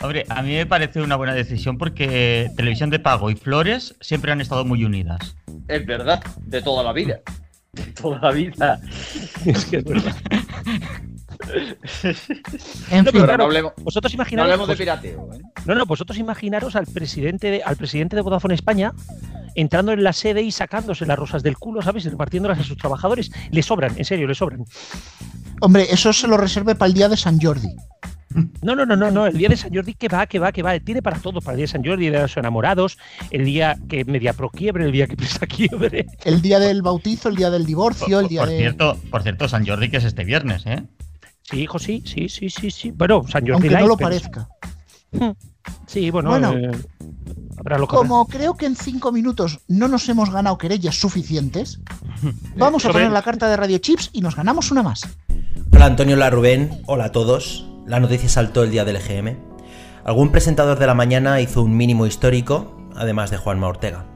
Hombre, a mí me parece una buena decisión porque Televisión de Pago y Flores siempre han estado muy unidas. Es verdad, de toda la vida. De toda la vida. Es que es verdad. En No, fin, pero claro, no hablemos- vosotros No imaginaros. hablemos de pirateo, ¿eh? No, no, vosotros imaginaros al presidente de, al presidente de Vodafone España entrando en la sede y sacándose las rosas del culo, ¿sabes? Y repartiéndolas a sus trabajadores. Le sobran, en serio, le sobran. Hombre, eso se lo reserve para el día de San Jordi. No, no, no, no, no. El día de San Jordi que va, que va, que va. Tiene para todo, para el día de San Jordi, el día de los enamorados, el día que media pro quiebre, el día que presta quiebre. El día del bautizo, el día del divorcio, el día Por de... cierto, por cierto, San Jordi que es este viernes, ¿eh? Sí, hijo, sí, sí, sí, sí, sí. Bueno, San Jordi Aunque no Light, lo pero- parezca. Sí, bueno, Bueno. eh, habrá lo que habrá. Como creo que en cinco minutos no nos hemos ganado querellas suficientes, vamos a poner la carta de Radio Chips y nos ganamos una más. Hola Antonio, hola Rubén, hola a todos. La noticia saltó el día del EGM. Algún presentador de la mañana hizo un mínimo histórico, además de Juanma Ortega.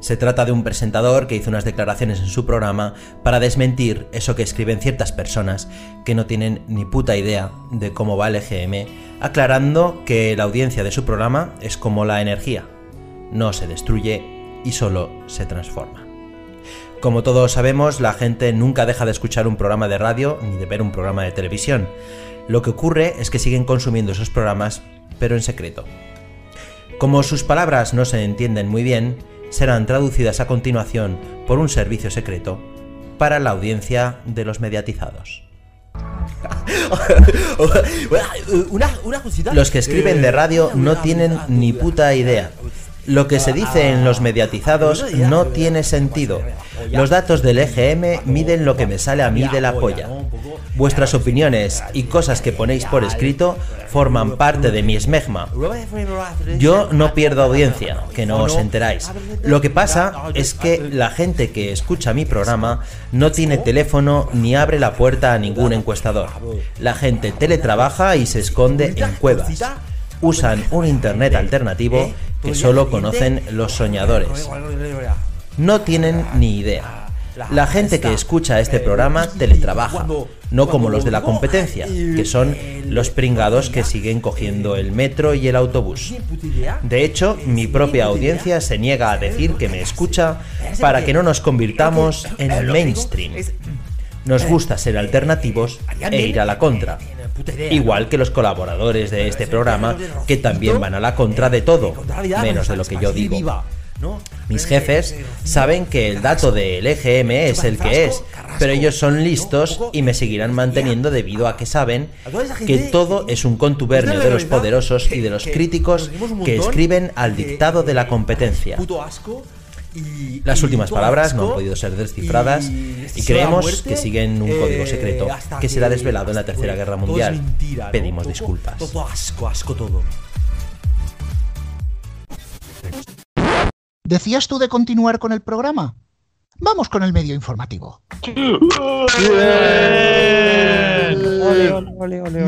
Se trata de un presentador que hizo unas declaraciones en su programa para desmentir eso que escriben ciertas personas que no tienen ni puta idea de cómo va el EGM, aclarando que la audiencia de su programa es como la energía, no se destruye y solo se transforma. Como todos sabemos, la gente nunca deja de escuchar un programa de radio ni de ver un programa de televisión. Lo que ocurre es que siguen consumiendo esos programas, pero en secreto. Como sus palabras no se entienden muy bien, serán traducidas a continuación por un servicio secreto para la audiencia de los mediatizados. Los que escriben de radio no tienen ni puta idea. Lo que se dice en los mediatizados no tiene sentido. Los datos del EGM miden lo que me sale a mí de la polla. Vuestras opiniones y cosas que ponéis por escrito forman parte de mi esmegma. Yo no pierdo audiencia, que no os enteráis. Lo que pasa es que la gente que escucha mi programa no tiene teléfono ni abre la puerta a ningún encuestador. La gente teletrabaja y se esconde en cuevas. Usan un internet alternativo que solo conocen los soñadores. No tienen ni idea. La gente que escucha este programa teletrabaja, no como los de la competencia, que son los pringados que siguen cogiendo el metro y el autobús. De hecho, mi propia audiencia se niega a decir que me escucha para que no nos convirtamos en el mainstream. Nos gusta ser alternativos e ir a la contra. Igual que los colaboradores de este programa, que también van a la contra de todo, menos de lo que yo digo. Mis jefes saben que el dato del EGM es el que es, pero ellos son listos y me seguirán manteniendo debido a que saben que todo es un contubernio de los poderosos y de los críticos que escriben al dictado de la competencia. Y, Las y últimas palabras no han podido ser descifradas y creemos muerte, que siguen un código secreto que será desvelado en la Tercera Guerra todo es Mundial. mentira, ¿no? Pedimos Todo- disculpas. Todo asco, asco todo. ¿Decías tú de continuar con el programa? Vamos con el medio informativo.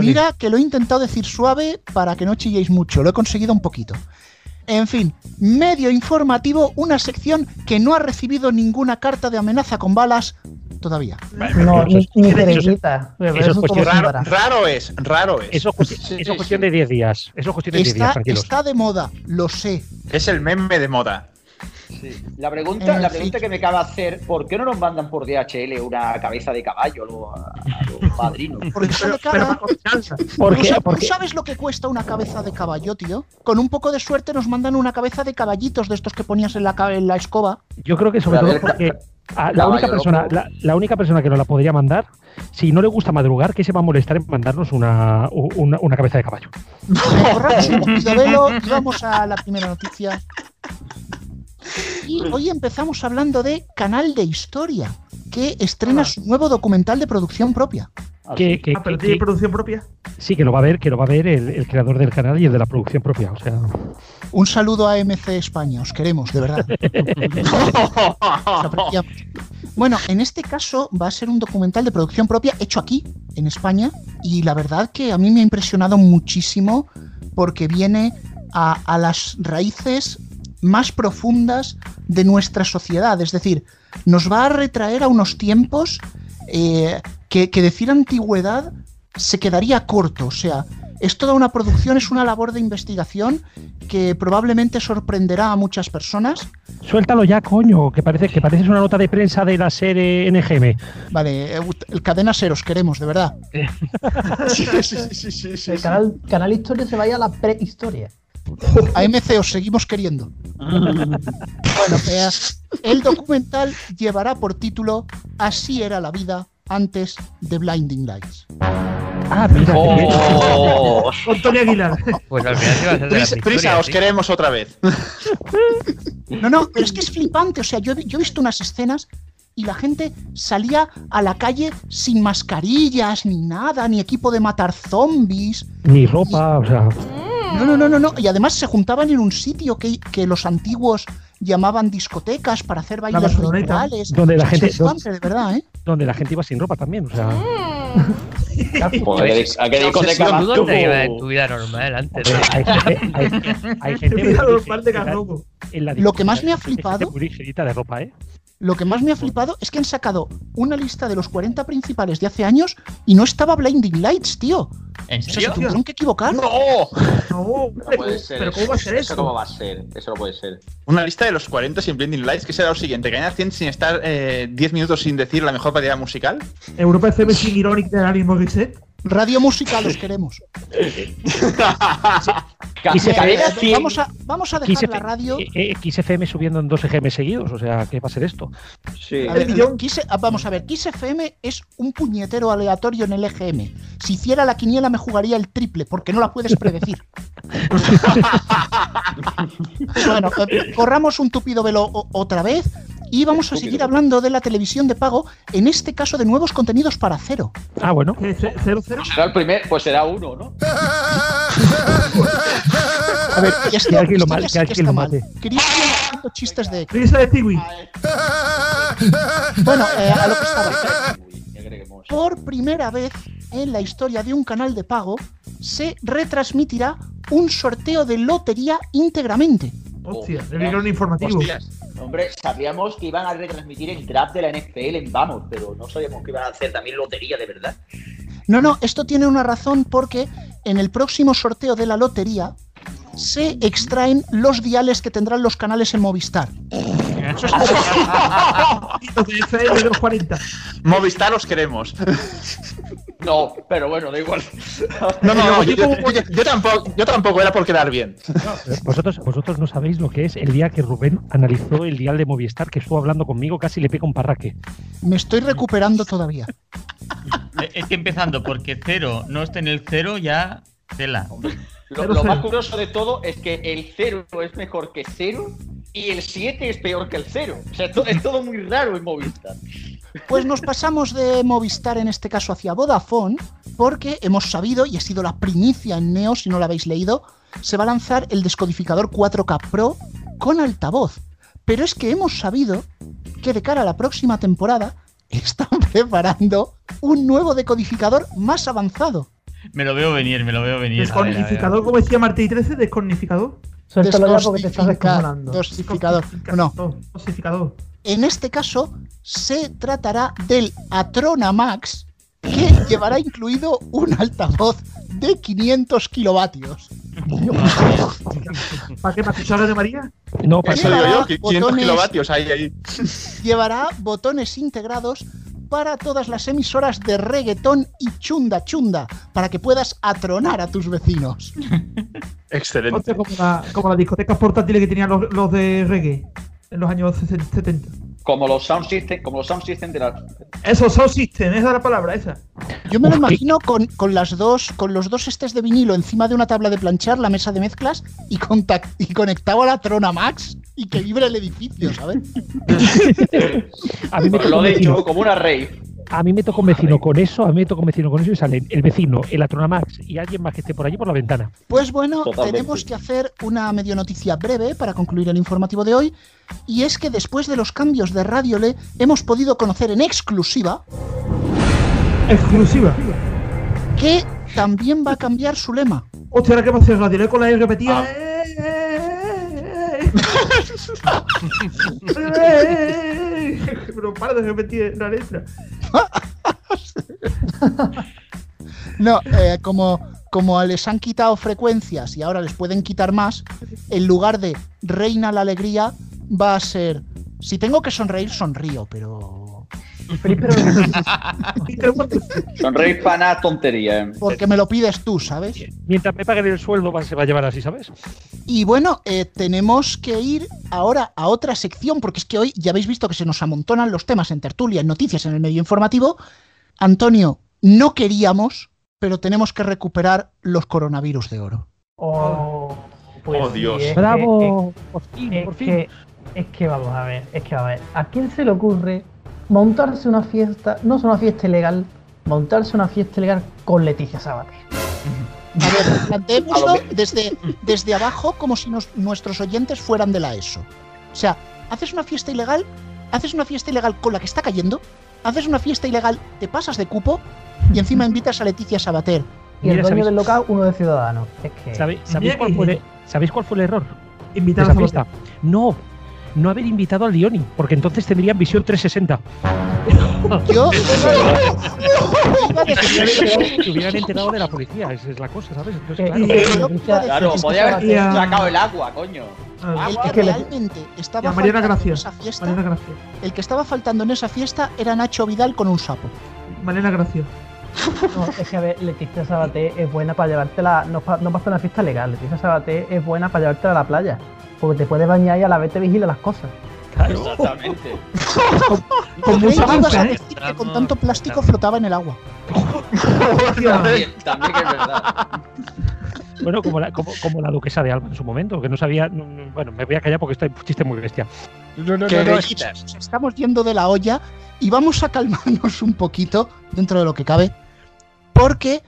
Mira que lo he intentado decir suave para que no chilléis mucho, lo he conseguido un poquito. En fin, medio informativo, una sección que no ha recibido ninguna carta de amenaza con balas todavía. No, ni, eso es raro-. Raro es, raro es. Eso, es cuestión- eso es cuestión de 10 días. Eso es cuestión de 10 días, tranquilos. está de moda, lo sé. Es el meme de moda. La pregunta, la pregunta que me cabe hacer, ¿por qué no nos mandan por DHL una cabeza de caballo lo- a, a los padrinos? Porque sale cara. ¿Por ¿Tú qué? sa- ¿Por ¿Tú qué? sabes lo que cuesta una cabeza de caballo, tío? Con un poco de suerte nos mandan una cabeza de caballitos de estos que ponías en la, en la escoba. Yo creo que sobre todo ver, porque a- la, única persona, la, la única persona que nos la podría mandar, si no le gusta madrugar, que se va a molestar en mandarnos una, una, una cabeza de caballo. Velo y vamos a la primera noticia. Y hoy empezamos hablando de Canal de Historia, que estrena su nuevo documental de producción propia. Que, que- Ah, pero que- tiene que- producción propia. sí, que lo va a ver, que lo va a ver el, el creador del canal y el de la producción propia. O sea, Un saludo a MC España, os queremos, de verdad. Bueno, en este caso va a ser un documental de producción propia hecho aquí, en España, y la verdad que a mí me ha impresionado muchísimo porque viene a, a las raíces más profundas de nuestra sociedad. Es decir, nos va a retraer a unos tiempos eh, que, que decir antigüedad se quedaría corto. O sea, es toda una producción, es una labor de investigación que probablemente sorprenderá a muchas personas. Suéltalo ya, coño, que parece que pareces una nota de prensa de la serie NGM. Vale, eh, el cadena ser os queremos, de verdad. Sí, sí, sí, sí, sí, El sí. canal, canal Historia se vaya a la prehistoria. A MC os seguimos queriendo. bueno, eh, el documental llevará por título Así era la vida antes de Blinding Lights. Ah, mira. Oh. Antonio Aguilar. Pues al final se va a hacer de la Prisa, os ¿sí? queremos otra vez. No, no, pero es que es flipante. O sea, yo, he vi- yo he visto unas escenas y la gente salía a la calle sin mascarillas, ni nada, ni equipo de matar zombies. Ni ropa, o sea. No, no, no, no, no. Y además se juntaban en un sitio que, que los antiguos llamaban discotecas para hacer bailes rituales. Donde la gente- flipante, de verdad, ¿eh? Donde la gente iba sin ropa también, o sea. Pues, ¿a qué discoteca ¿Tú vas dónde tú? ibas en tu vida normal antes de... Hay gente, hay, hay gente de Lo que más me ha discoteca, hay gente flipado- muy ligerita de ropa, ¿eh? Lo que más me ha flipado es que han sacado una lista de los 40 principales de hace años y no estaba Blinding Lights, tío. ¿En O sea, se serio? tuvieron que equivocar. ¡No! No, No puede ser. pero ¿cómo va a ser eso? eso? ¿Cómo va a ser? Eso no puede ser. Una lista de los 40 sin Blinding Lights, que será lo siguiente: Caña 100 sin estar eh, 10 minutos sin decir la mejor variedad musical. Europa FM sin Ironic de Alanis Morissette. Radio Música los queremos. Ca- Y se- cadena Eh, 100. vamos, a, vamos a dejar XF la radio. eh, eh, XFM subiendo en dos EGM seguidos, o sea, ¿qué va a ser esto? Sí. A ver. Kiss- ah, vamos a ver, Kiss FM es un puñetero aleatorio en el EGM. Si hiciera la quiniela me jugaría el triple, porque no la puedes predecir. bueno, eh, corramos un tupido velo otra vez y vamos a seguir hablando de la televisión de pago, en este caso de nuevos contenidos para cero. Ah, bueno. Ce- ¿Cero, cero? Será el primer, pues será uno, ¿no? A ver, y esto, Que alguien lo ya que que alguien está lo mal. mate. Cristian chistes de... Risa de Stewie. Bueno, eh, a lo que estaba. Ya. Por primera vez en la historia de un canal de pago se retransmitirá un sorteo de lotería íntegramente. Hostia, el micrófono informativo. Hostias. Hombre, sabíamos que iban a retransmitir el draft de la NFL en Vamos, pero no sabíamos que iban a hacer también lotería de verdad. No, no, esto tiene una razón porque en el próximo sorteo de la lotería se extraen los diales que tendrán los canales en Movistar. Eso es Los de FM de los 40. Movistar os queremos. No, pero bueno, da igual. No, no, no, yo, yo- yo- yo tampoco, yo tampoco era por quedar bien. Vosotros, vosotros no sabéis lo que es el día que Rubén analizó el dial de Movistar, que estuvo hablando conmigo, casi le pega un parraque. Me estoy recuperando todavía. Eh, Es que empezando porque cero no está en el cero, ya tela. Lo, Cero, lo más cero. curioso de todo es que el 0 es mejor que 0 y el 7 es peor que el 0. O sea, es todo muy raro en Movistar. Pues nos pasamos de Movistar en este caso hacia Vodafone porque hemos sabido, y ha sido la primicia en Neo, si no lo habéis leído, se va a lanzar el descodificador 4K Pro con altavoz. Pero es que hemos sabido que de cara a la próxima temporada están preparando un nuevo decodificador más avanzado. Me lo veo venir, me lo veo venir. Descornificador, como decía Martí 13, descornificador. Suéltalo ya porque te estás Descosifica- descojonando. Dosificador. No, Dosificador. En este caso se tratará del Atrona Max que llevará incluido un altavoz de 500 kilovatios. ¿Para qué? ¿Para escuchar de María? No, para Eso digo yo, que 500 botones- kilovatios ahí, ahí. Llevará botones integrados para todas las emisoras de reggaetón y chunda chunda, para que puedas atronar a tus vecinos. Excelente. Como, la, como las discotecas portátiles que tenían los, los de reggae en los años 70. Como los sound system, como los sound system de la. Eso, sound system, esa es la palabra, esa. Yo me lo imagino con, con las dos, con los dos estés de vinilo encima de una tabla de planchar, la mesa de mezclas y, contac- y conectado a la Trona Max y que vibre el edificio, ¿sabes? a mí me lo he dicho, como una rave. A mí me tocó un vecino con eso, a mí me tocó un vecino con eso y salen el vecino, el Atronamax y alguien más que esté por allí por la ventana. Pues bueno, Totalmente. tenemos que hacer una medio noticia breve para concluir el informativo de hoy. Y es que después de los cambios de Radio Le, hemos podido conocer en exclusiva Exclusiva. que también va a cambiar su lema. Hostia, ahora qué va a hacer Radio Le con la E repetida. Ah. ¡Eh! Pero para de repetir la letra. No, eh, como, como les han quitado frecuencias y ahora les pueden quitar más, en lugar de reina la alegría, va a ser. Si tengo que sonreír, sonrío, pero. Sonreír para nada tontería. ¿eh? Porque me lo pides tú, ¿sabes? Mientras me paguen el sueldo va- se va a llevar así, ¿sabes? Y bueno, eh, tenemos que ir ahora a otra sección, porque es que hoy ya habéis visto que se nos amontonan los temas en tertulia, en noticias, en el medio informativo. Antonio, no queríamos, pero tenemos que recuperar los coronavirus de oro. Oh, pues Oh, sí, Dios. Bravo, es- por fin, es por fin. que, es que vamos a ver, es que vamos a ver. ¿A quién se le ocurre montarse una fiesta, no es una fiesta ilegal, montarse una fiesta ilegal con Leticia Sabater? A ver, planteémoslo desde, desde abajo como si nos- nuestros oyentes fueran de la ESO. O sea, haces una fiesta ilegal, haces una fiesta ilegal con la que está cayendo, haces una fiesta ilegal, te pasas de cupo y encima invitas a Leticia Sabater. Y el Mira, dueño ¿sabéis- del local, uno de Ciudadanos. Es que. ¿Sabéis, cuál fue el, ¿Sabéis cuál fue el error? Invitar a fiesta? No, no haber invitado al Lioni, porque entonces tendrían visión 360. Yo. Se hubieran enterado de la policía, esa es la cosa, ¿sabes? Entonces, Eh, claro. y Leticia- Claro, podía haber sacado el agua, coño. Ah, El que realmente estaba a faltando en Gracia. esa fiesta, Mariana Gracia. el que estaba faltando en esa fiesta era Nacho Vidal con un sapo. Mariana Gracia. No, es que a ver, Leticia Sabater es buena para llevártela. No, no hacer una fiesta legal. Leticia Sabater es buena para llevártela a la playa. Porque te puedes bañar y a la vez te vigila las cosas. Exactamente. Con mucha a ¿eh? decir que con tanto plástico flotaba en el agua. También, también que es verdad. Bueno, como la, como, como la duquesa de Alba en su momento, que no sabía. no, no, Bueno, me voy a callar porque este chiste muy bestia. No, no, no, es nos estamos yendo de la olla y vamos a calmarnos un poquito dentro de lo que cabe, porque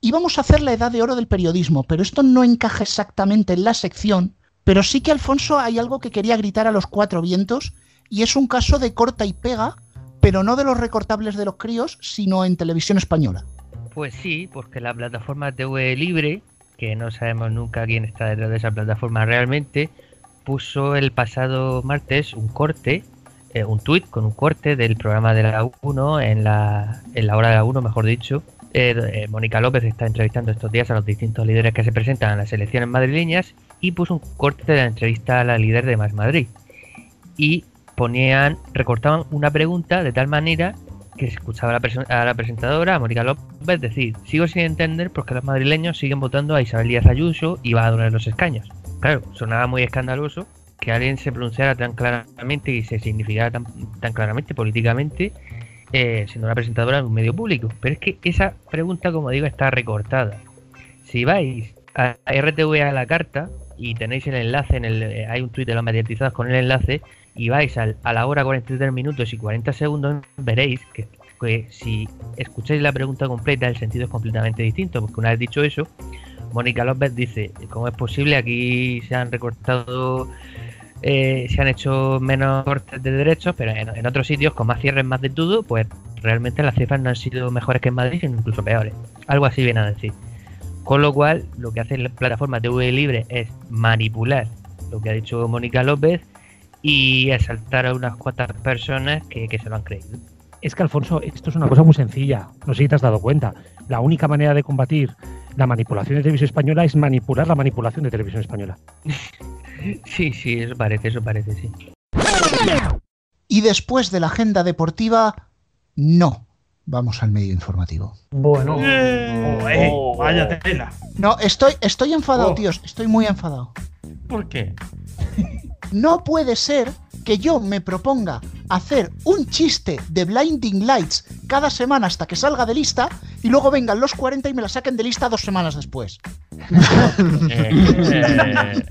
íbamos a hacer la edad de oro del periodismo, pero esto no encaja exactamente en la sección, pero sí que Alfonso hay algo que quería gritar a los cuatro vientos y es un caso de corta y pega, pero no de los recortables de los críos, sino en televisión española. Pues sí, porque la plataforma TV Libre, que no sabemos nunca quién está detrás de esa plataforma realmente, puso el pasado martes un corte, eh, un tuit con un corte del programa de la 1 en la, en la hora de la 1, mejor dicho. Eh, Mónica López está entrevistando estos días a los distintos líderes que se presentan en las elecciones madrileñas y puso un corte de la entrevista a la líder de Más Madrid. Y ponían, recortaban una pregunta de tal manera que se escuchaba a la, a la presentadora, a Mónica López, decir, sigo sin entender por qué los madrileños siguen votando a Isabel Díaz Ayuso y va a donar los escaños. Claro, sonaba muy escandaloso que alguien se pronunciara tan claramente y se significara tan claramente políticamente eh, siendo una presentadora de un medio público. Pero es que esa pregunta, como digo, está recortada. Si vais a RTV a la carta y tenéis el enlace, en el, eh, hay un tuit de los mediatizados con el enlace, y vais al- a la hora 43 minutos y 40 segundos, veréis que, que si escucháis la pregunta completa, el sentido es completamente distinto, porque una vez dicho eso, Mónica López dice, ¿cómo es posible? Aquí se han recortado, eh, se han hecho menos cortes de derechos, pero en, en otros sitios, con más cierres, más de todo, pues realmente las cifras no han sido mejores que en Madrid, sino incluso peores. Algo así viene a decir. Con lo cual, lo que hace la plataforma TV Libre es manipular lo que ha dicho Mónica López y asaltar a unas cuantas personas que, que se lo han creído. Es que, Alfonso, esto es una cosa muy sencilla. No sé si te has dado cuenta. La única manera de combatir la manipulación de televisión española es manipular la manipulación de televisión española. Sí, sí, eso parece, eso parece, sí. Y después de la agenda deportiva, no. Vamos al medio informativo. Bueno. Oh, vaya tela. No, estoy, estoy enfadado, Oh. tíos. Estoy muy enfadado. ¿Por qué? No puede ser que yo me proponga hacer un chiste de Blinding Lights cada semana hasta que salga de lista y luego vengan los 40 y me la saquen de lista dos semanas después. Eh,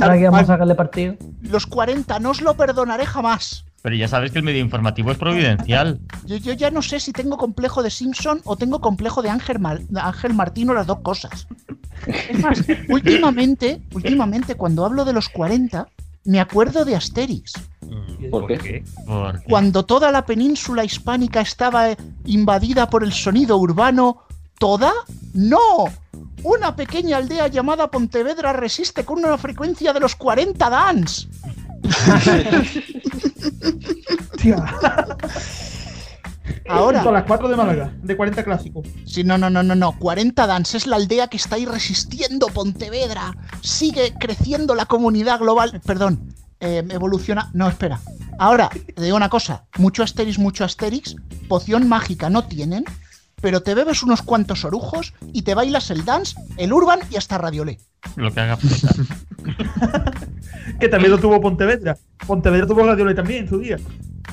Ahora que vamos a sacarle partido. Los 40 no os lo perdonaré jamás. pero ya sabes que el medio informativo es providencial. Yo, yo ya no sé si tengo complejo de Simpson o tengo complejo de Ángel, Mal- de Ángel Martín o las dos cosas. Es más, últimamente, últimamente cuando hablo de los 40, me acuerdo de Asterix. ¿Por qué? Porque- Cuando toda la península hispánica estaba invadida por el sonido urbano, ¿toda? ¡No! Una pequeña aldea llamada Pontevedra resiste con una frecuencia de los 40 dans. Ahora. Son las 4 de Málaga, de 40 clásico. Sí, no, no, no, no, no. 40 Dance es la aldea que está ahí resistiendo Pontevedra. Sigue creciendo la comunidad global. Perdón, eh, evoluciona. No, espera. Ahora, te digo una cosa. Mucho Asterix, mucho Asterix. Poción mágica no tienen. Pero te bebes unos cuantos orujos y te bailas el dance, el urban y hasta radiolé. Lo que haga falta. Que también lo tuvo Pontevedra. Pontevedra tuvo Gladiole también en su día.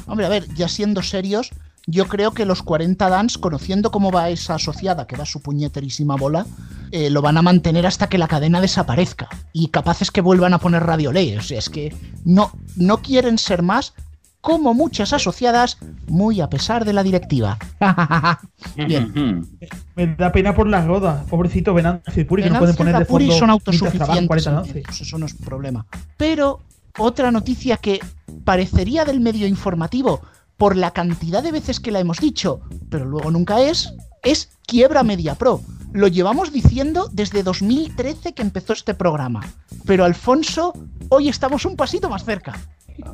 Hombre, a ver, ya siendo serios, yo creo que los 40 Dance, conociendo cómo va esa asociada, que va su puñeterísima bola, eh, lo van a mantener hasta que la cadena desaparezca. Y capaces que vuelvan a poner Radio Ley. O sea, es que no, no quieren ser más como muchas asociadas, muy a pesar de la directiva. Bien. Me da pena por las godas. Pobrecito Venancio y Puri, que no pueden poner de fondo. son autosuficientes. 40 en danzas. tiempos, eso no es problema. Pero otra noticia que parecería del medio informativo por la cantidad de veces que la hemos dicho, pero luego nunca es, es quiebra Media Pro. Lo llevamos diciendo desde 2013 que empezó este programa. Pero Alfonso, hoy estamos un pasito más cerca.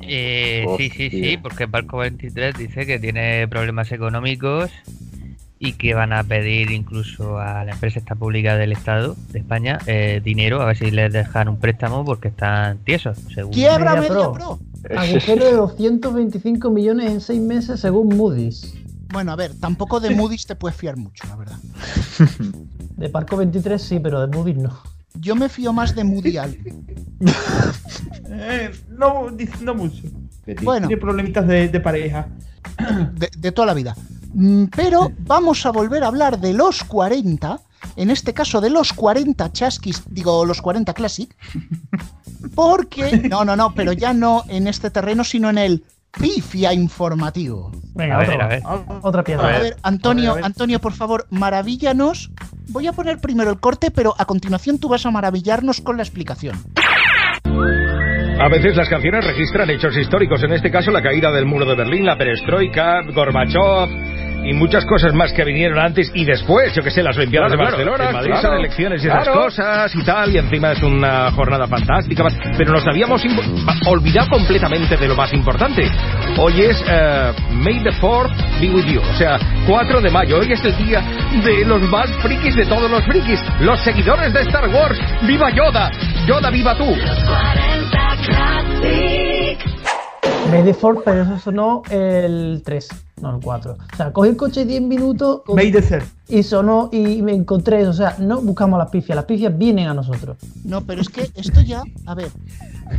Eh, sí, sí, sí, porque Barco 23 dice que tiene problemas económicos y que van a pedir incluso a la empresa esta pública del Estado de España eh, dinero a ver si les dejan un préstamo porque están tiesos. Según ¡Quiebra Media Media Pro. Agujero de 225 millones en 6 meses según Moody's. Bueno, a ver, tampoco de Moody's te puedes fiar mucho, la verdad. De Parco 23 sí, pero de Moody's no. Yo me fío más de Moody. Eh, no, no mucho. Bueno. Tiene problemitas de, de pareja. de, de toda la vida. Mm, Pero vamos a volver a hablar de los 40, en este caso de los 40 chasquis, digo los 40 Classic, porque, no, no, no, pero ya no en este terreno, sino en el pifia informativo. Venga, A ver, otro, a ver. otra piedra. A ver, Antonio, A ver, a ver. Antonio, por favor, maravíllanos. Voy a poner primero el corte, pero a continuación tú vas a maravillarnos con la explicación. A veces las canciones registran hechos históricos, en este caso la caída del muro de Berlín, la perestroika, Gorbachev y muchas cosas más que vinieron antes y después, yo que sé, las Olimpiadas claro, de Barcelona, claro, Madrid claro, elecciones y esas cosas y tal, y encima es una jornada fantástica, pero nos habíamos olvidado completamente de lo más importante. Hoy es uh, May the 4th be with you, o sea, 4 de mayo, hoy es el día de los más frikis de todos los frikis, los seguidores de Star Wars, viva Yoda, Yoda viva tú. Los 40 me Medeford, pero eso sonó el 3, no el 4. O sea, cogí el coche 10 minutos y sonó y me encontré. O sea, no buscamos las pifias, las pifias vienen a nosotros. No, pero es que esto ya, a ver,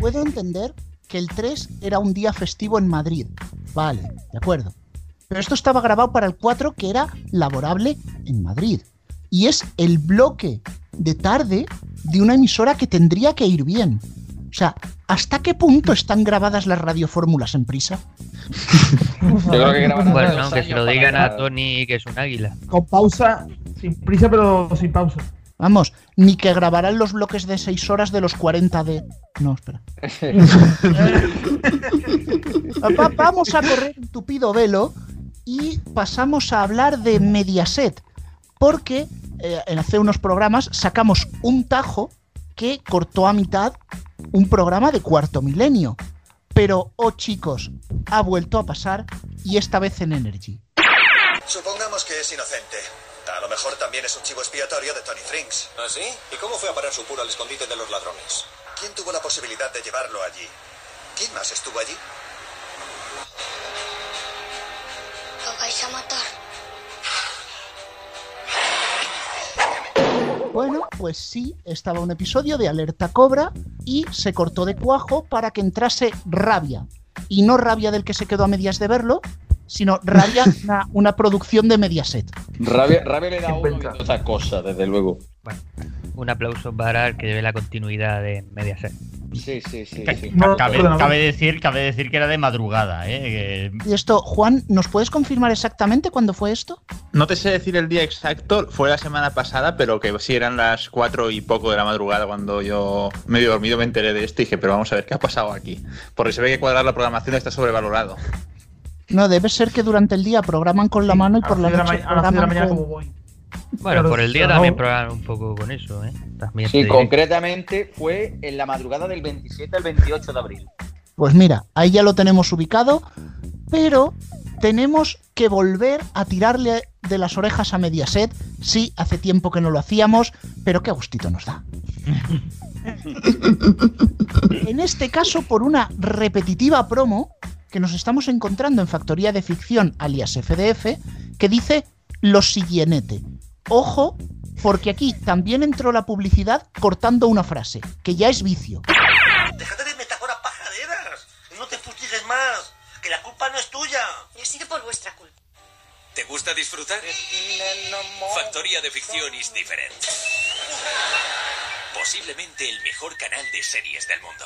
puedo entender que el 3 era un día festivo en Madrid. Vale, de acuerdo. Pero esto estaba grabado para el 4 que era laborable en Madrid. Y es el bloque de tarde de una emisora que tendría que ir bien. O sea, ¿hasta qué punto están grabadas las radiofórmulas en prisa? Yo creo que graban Bueno, que se lo para digan a. Tony que es un águila. Con pausa, sin prisa, pero sin pausa. Vamos, ni que grabarán los bloques de 6 horas de los 40 de... No, espera. Va- vamos a correr un tupido velo y pasamos a hablar de Mediaset, porque eh, en hace unos programas sacamos un tajo que cortó a mitad un programa de cuarto milenio. Pero, oh chicos, ha vuelto a pasar y esta vez en Energy. Supongamos que es inocente. A lo mejor también es un chivo expiatorio de Tony Frinks. ¿Ah, sí? ¿Y cómo fue a parar su puro al escondite de los ladrones? ¿Quién tuvo la posibilidad de llevarlo allí? ¿Quién más estuvo allí? Lo vais a matar. Bueno, pues sí, estaba un episodio de Alerta Cobra y se cortó de cuajo para que entrase Rabia. Y no Rabia del que se quedó a medias de verlo, sino Rabia, una, una producción de Mediaset. Rabia, rabia le da a uno viendo esa cosa, desde luego. Bueno, un aplauso para el que lleve la continuidad de Mediaset. Sí, sí, sí. Sí. ca- cabe, cabe decir, cabe decir que era de madrugada, ¿eh? Que- Y esto, Juan, ¿nos puedes confirmar exactamente cuándo fue esto? No te sé decir el día exacto, fue la semana pasada, pero que sí eran las cuatro y poco de la madrugada cuando yo medio dormido me enteré de esto y dije, pero vamos a ver qué ha pasado aquí. Porque se ve que cuadrar la programación está sobrevalorado. No, debe ser que durante el día programan con la mano y por la noche ma- a de la programan mañana con... como voy. Bueno, Pero por el día no. también probaron un poco con eso, ¿eh? También Sí, concretamente fue en la madrugada del 27 al 28 de abril. Pues mira, ahí ya lo tenemos ubicado, pero tenemos que volver a tirarle de las orejas a Mediaset. Sí, hace tiempo que no lo hacíamos, pero qué gustito nos da. En este caso, por una repetitiva promo que nos estamos encontrando en Factoría de Ficción, alias FDF, que dice lo siguiente. Ojo, porque aquí también entró la publicidad cortando una frase, que ya es vicio. Déjate de metáforas pajaderas. No te fustigues más. Que la culpa no es tuya. Y ha sido por vuestra culpa. ¿Te gusta disfrutar? Factoría de ficción is different. Posiblemente el mejor canal de series del mundo.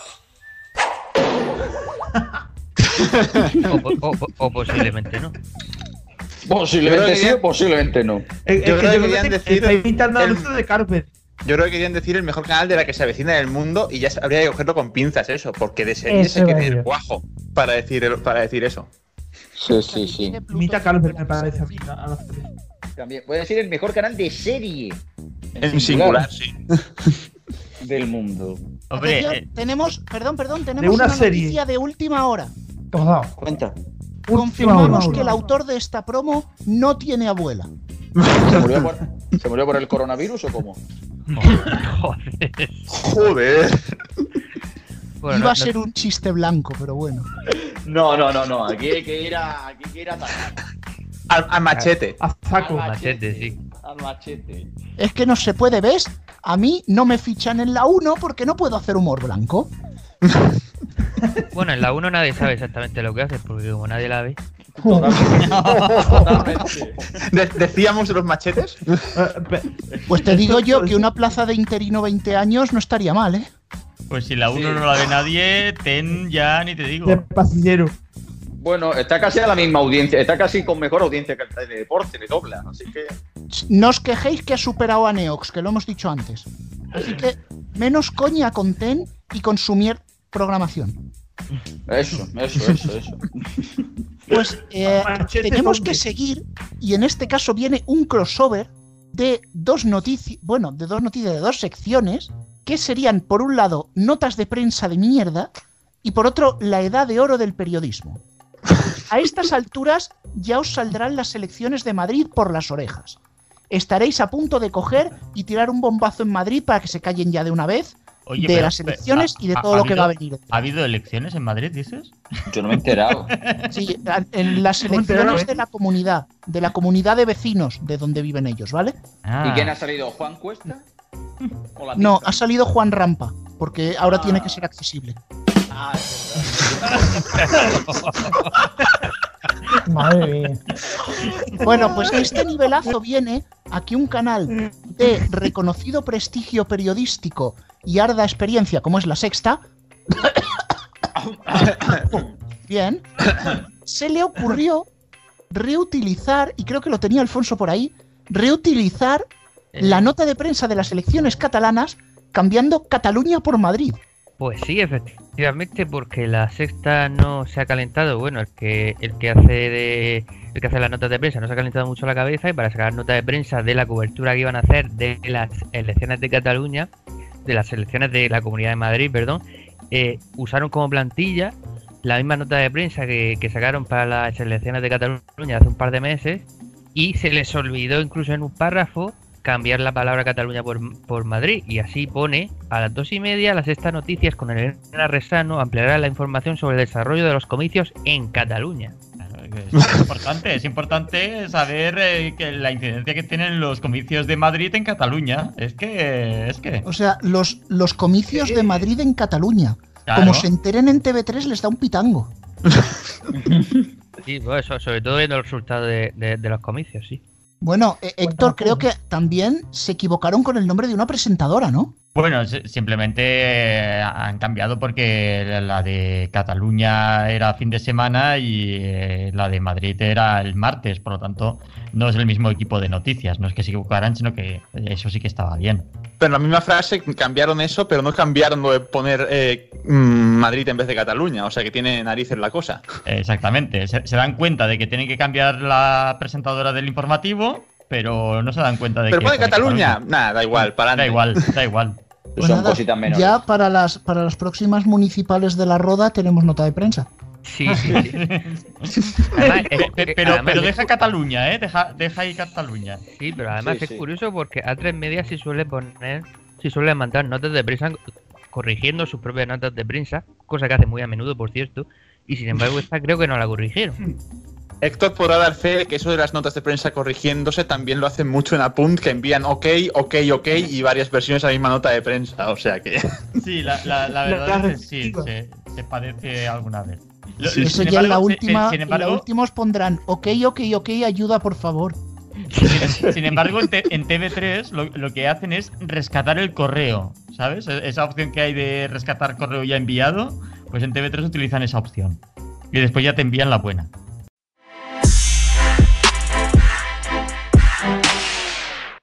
O, po- o po- o posiblemente no. Posiblemente Yo que sí o posiblemente no. Es, Yo es creo que que querían yo creo que decir el- de Carpet. Yo creo que querían decir el mejor canal de la que se avecina en el mundo y ya habría que cogerlo con pinzas eso, porque de serie Eso se ir yo. guajo para decir, el- para decir eso. Sí, sí, sí. Imita a Carpet, me parece a serie. También puede ser el mejor canal de serie En singular, sí. del mundo. Hombre, Atención, eh, tenemos, perdón, perdón, tenemos una una, serie. noticia de última hora. Cuenta. Confirmamos que el autor de esta promo no tiene abuela. ¿Se murió por, ¿se murió por el coronavirus o cómo? Joder. Joder. Bueno, Iba no- a ser un chiste blanco, pero bueno. No, no, no, no. Aquí hay que ir a. Aquí hay que ir a atacar. Al, al machete. A saco. Al Machete, sí. Al machete. Es que no se puede, ¿ves? A mí no me fichan en la 1 porque no puedo hacer humor blanco. Bueno, en la 1 nadie sabe exactamente lo que hace, porque como nadie la ve. Totalmente. De- decíamos de los machetes. Pues te digo yo que una plaza de interino 20 años no estaría mal, ¿eh? pues si la 1 no la ve nadie, ten ya ni te digo. De pasillero. Bueno, está casi a la misma audiencia. Está casi con mejor audiencia que el de deporte, le dobla. Así que. No os quejéis que ha superado a Neox, que lo hemos dicho antes. Así que menos coña con TEN y consumir programación. Eso, eso, eso, eso. Pues eh, Machete tenemos zombie. que seguir y en este caso viene un crossover de dos noticias, bueno, de dos noticias de dos secciones que serían por un lado notas de prensa de mierda y por otro la edad de oro del periodismo. A estas alturas ya os saldrán las elecciones de Madrid por las orejas. Estaréis a punto de coger y tirar un bombazo en Madrid para que se callen ya de una vez Oye, de pero- las pero, elecciones ¿ha- y de todo ha lo que va a venir. ¿Ha habido elecciones en Madrid, dices? Yo no me he enterado. Sí, en las elecciones ¿eh? de la comunidad, de la comunidad de vecinos de donde viven ellos, ¿vale? Ah. ¿Y quién ha salido? ¿Juan Cuesta? ¿O la No, ha salido Juan Rampa, porque ahora Ah. tiene que ser accesible. Ah, es verdad. Madre mía. Bueno, pues este nivelazo viene a que un canal de reconocido prestigio periodístico y arda experiencia como es la sexta, bien, se le ocurrió reutilizar, y creo que lo tenía Alfonso por ahí, reutilizar la nota de prensa de las elecciones catalanas cambiando Cataluña por Madrid. Pues sí, efectivamente, porque la sexta no se ha calentado. Bueno, el que el que hace de el que hace las notas de prensa no se ha calentado mucho la cabeza y para sacar nota de prensa de la cobertura que iban a hacer de las elecciones de Cataluña, de las elecciones de la Comunidad de Madrid, perdón, eh, usaron como plantilla la misma nota de prensa que, que sacaron para las elecciones de Cataluña hace un par de meses y se les olvidó incluso en un párrafo cambiar la palabra Cataluña por, por Madrid y así pone a las dos y media las sexta noticias con Elena Resano ampliará la información sobre el desarrollo de los comicios en Cataluña. Es importante, es importante saber eh, que la incidencia que tienen los comicios de Madrid en Cataluña. Es que, es que. O sea, los, los comicios de Madrid en Cataluña. Claro. Como se enteren en TV3 les da un pitango. Sí, pues eso, sobre todo viendo los resultados de, de- de los comicios, sí. Bueno, eh, Héctor, creo que también se equivocaron con el nombre de una presentadora, ¿no? Bueno, si- simplemente eh, han cambiado porque la de Cataluña era fin de semana y eh, la de Madrid era el martes, por lo tanto no es el mismo equipo de noticias, no es que se equivocaran, sino que eso sí que estaba bien. Pero en la misma frase cambiaron eso, pero no cambiaron lo de poner eh, mm, Madrid en vez de Cataluña. O sea que tiene narices la cosa. Exactamente, se, se dan cuenta de que tienen que cambiar la presentadora del informativo pero no se dan cuenta de Pero que. pone pone Cataluña. Nada, da igual, para Da igual, da igual. Pues Son nada, cositas menores. ya para las, para las próximas municipales de la Roda tenemos nota de prensa. Sí, sí, sí. Además, es- Pe- es- pero, además pero es- deja Cataluña, ¿eh? Deja, deja ahí Cataluña. Sí, pero además Sí, es sí. curioso porque a tres medias sí suele poner, sí suele mandar notas de prensa corrigiendo sus propias notas de prensa, cosa que hace muy a menudo, por cierto, y sin embargo esta creo que no la corrigieron. Héctor podrá dar fe de que eso de las notas de prensa corrigiéndose también lo hacen mucho en Apunt, que envían ok, ok, ok y varias versiones a la misma nota de prensa. O sea que. Sí, la, la, la La- verdad la es que sí, se, se padece alguna vez. Lo- Eso ya en la embargo, se- última, sin en la embargo, última os pondrán, ok, ok, ok, ayuda por favor. Sin embargo, en, T- en TV3 lo, lo que hacen es rescatar el correo, ¿sabes? E- Esa opción que hay de rescatar correo ya enviado, pues en TV3 utilizan esa opción. Y después ya te envían la buena.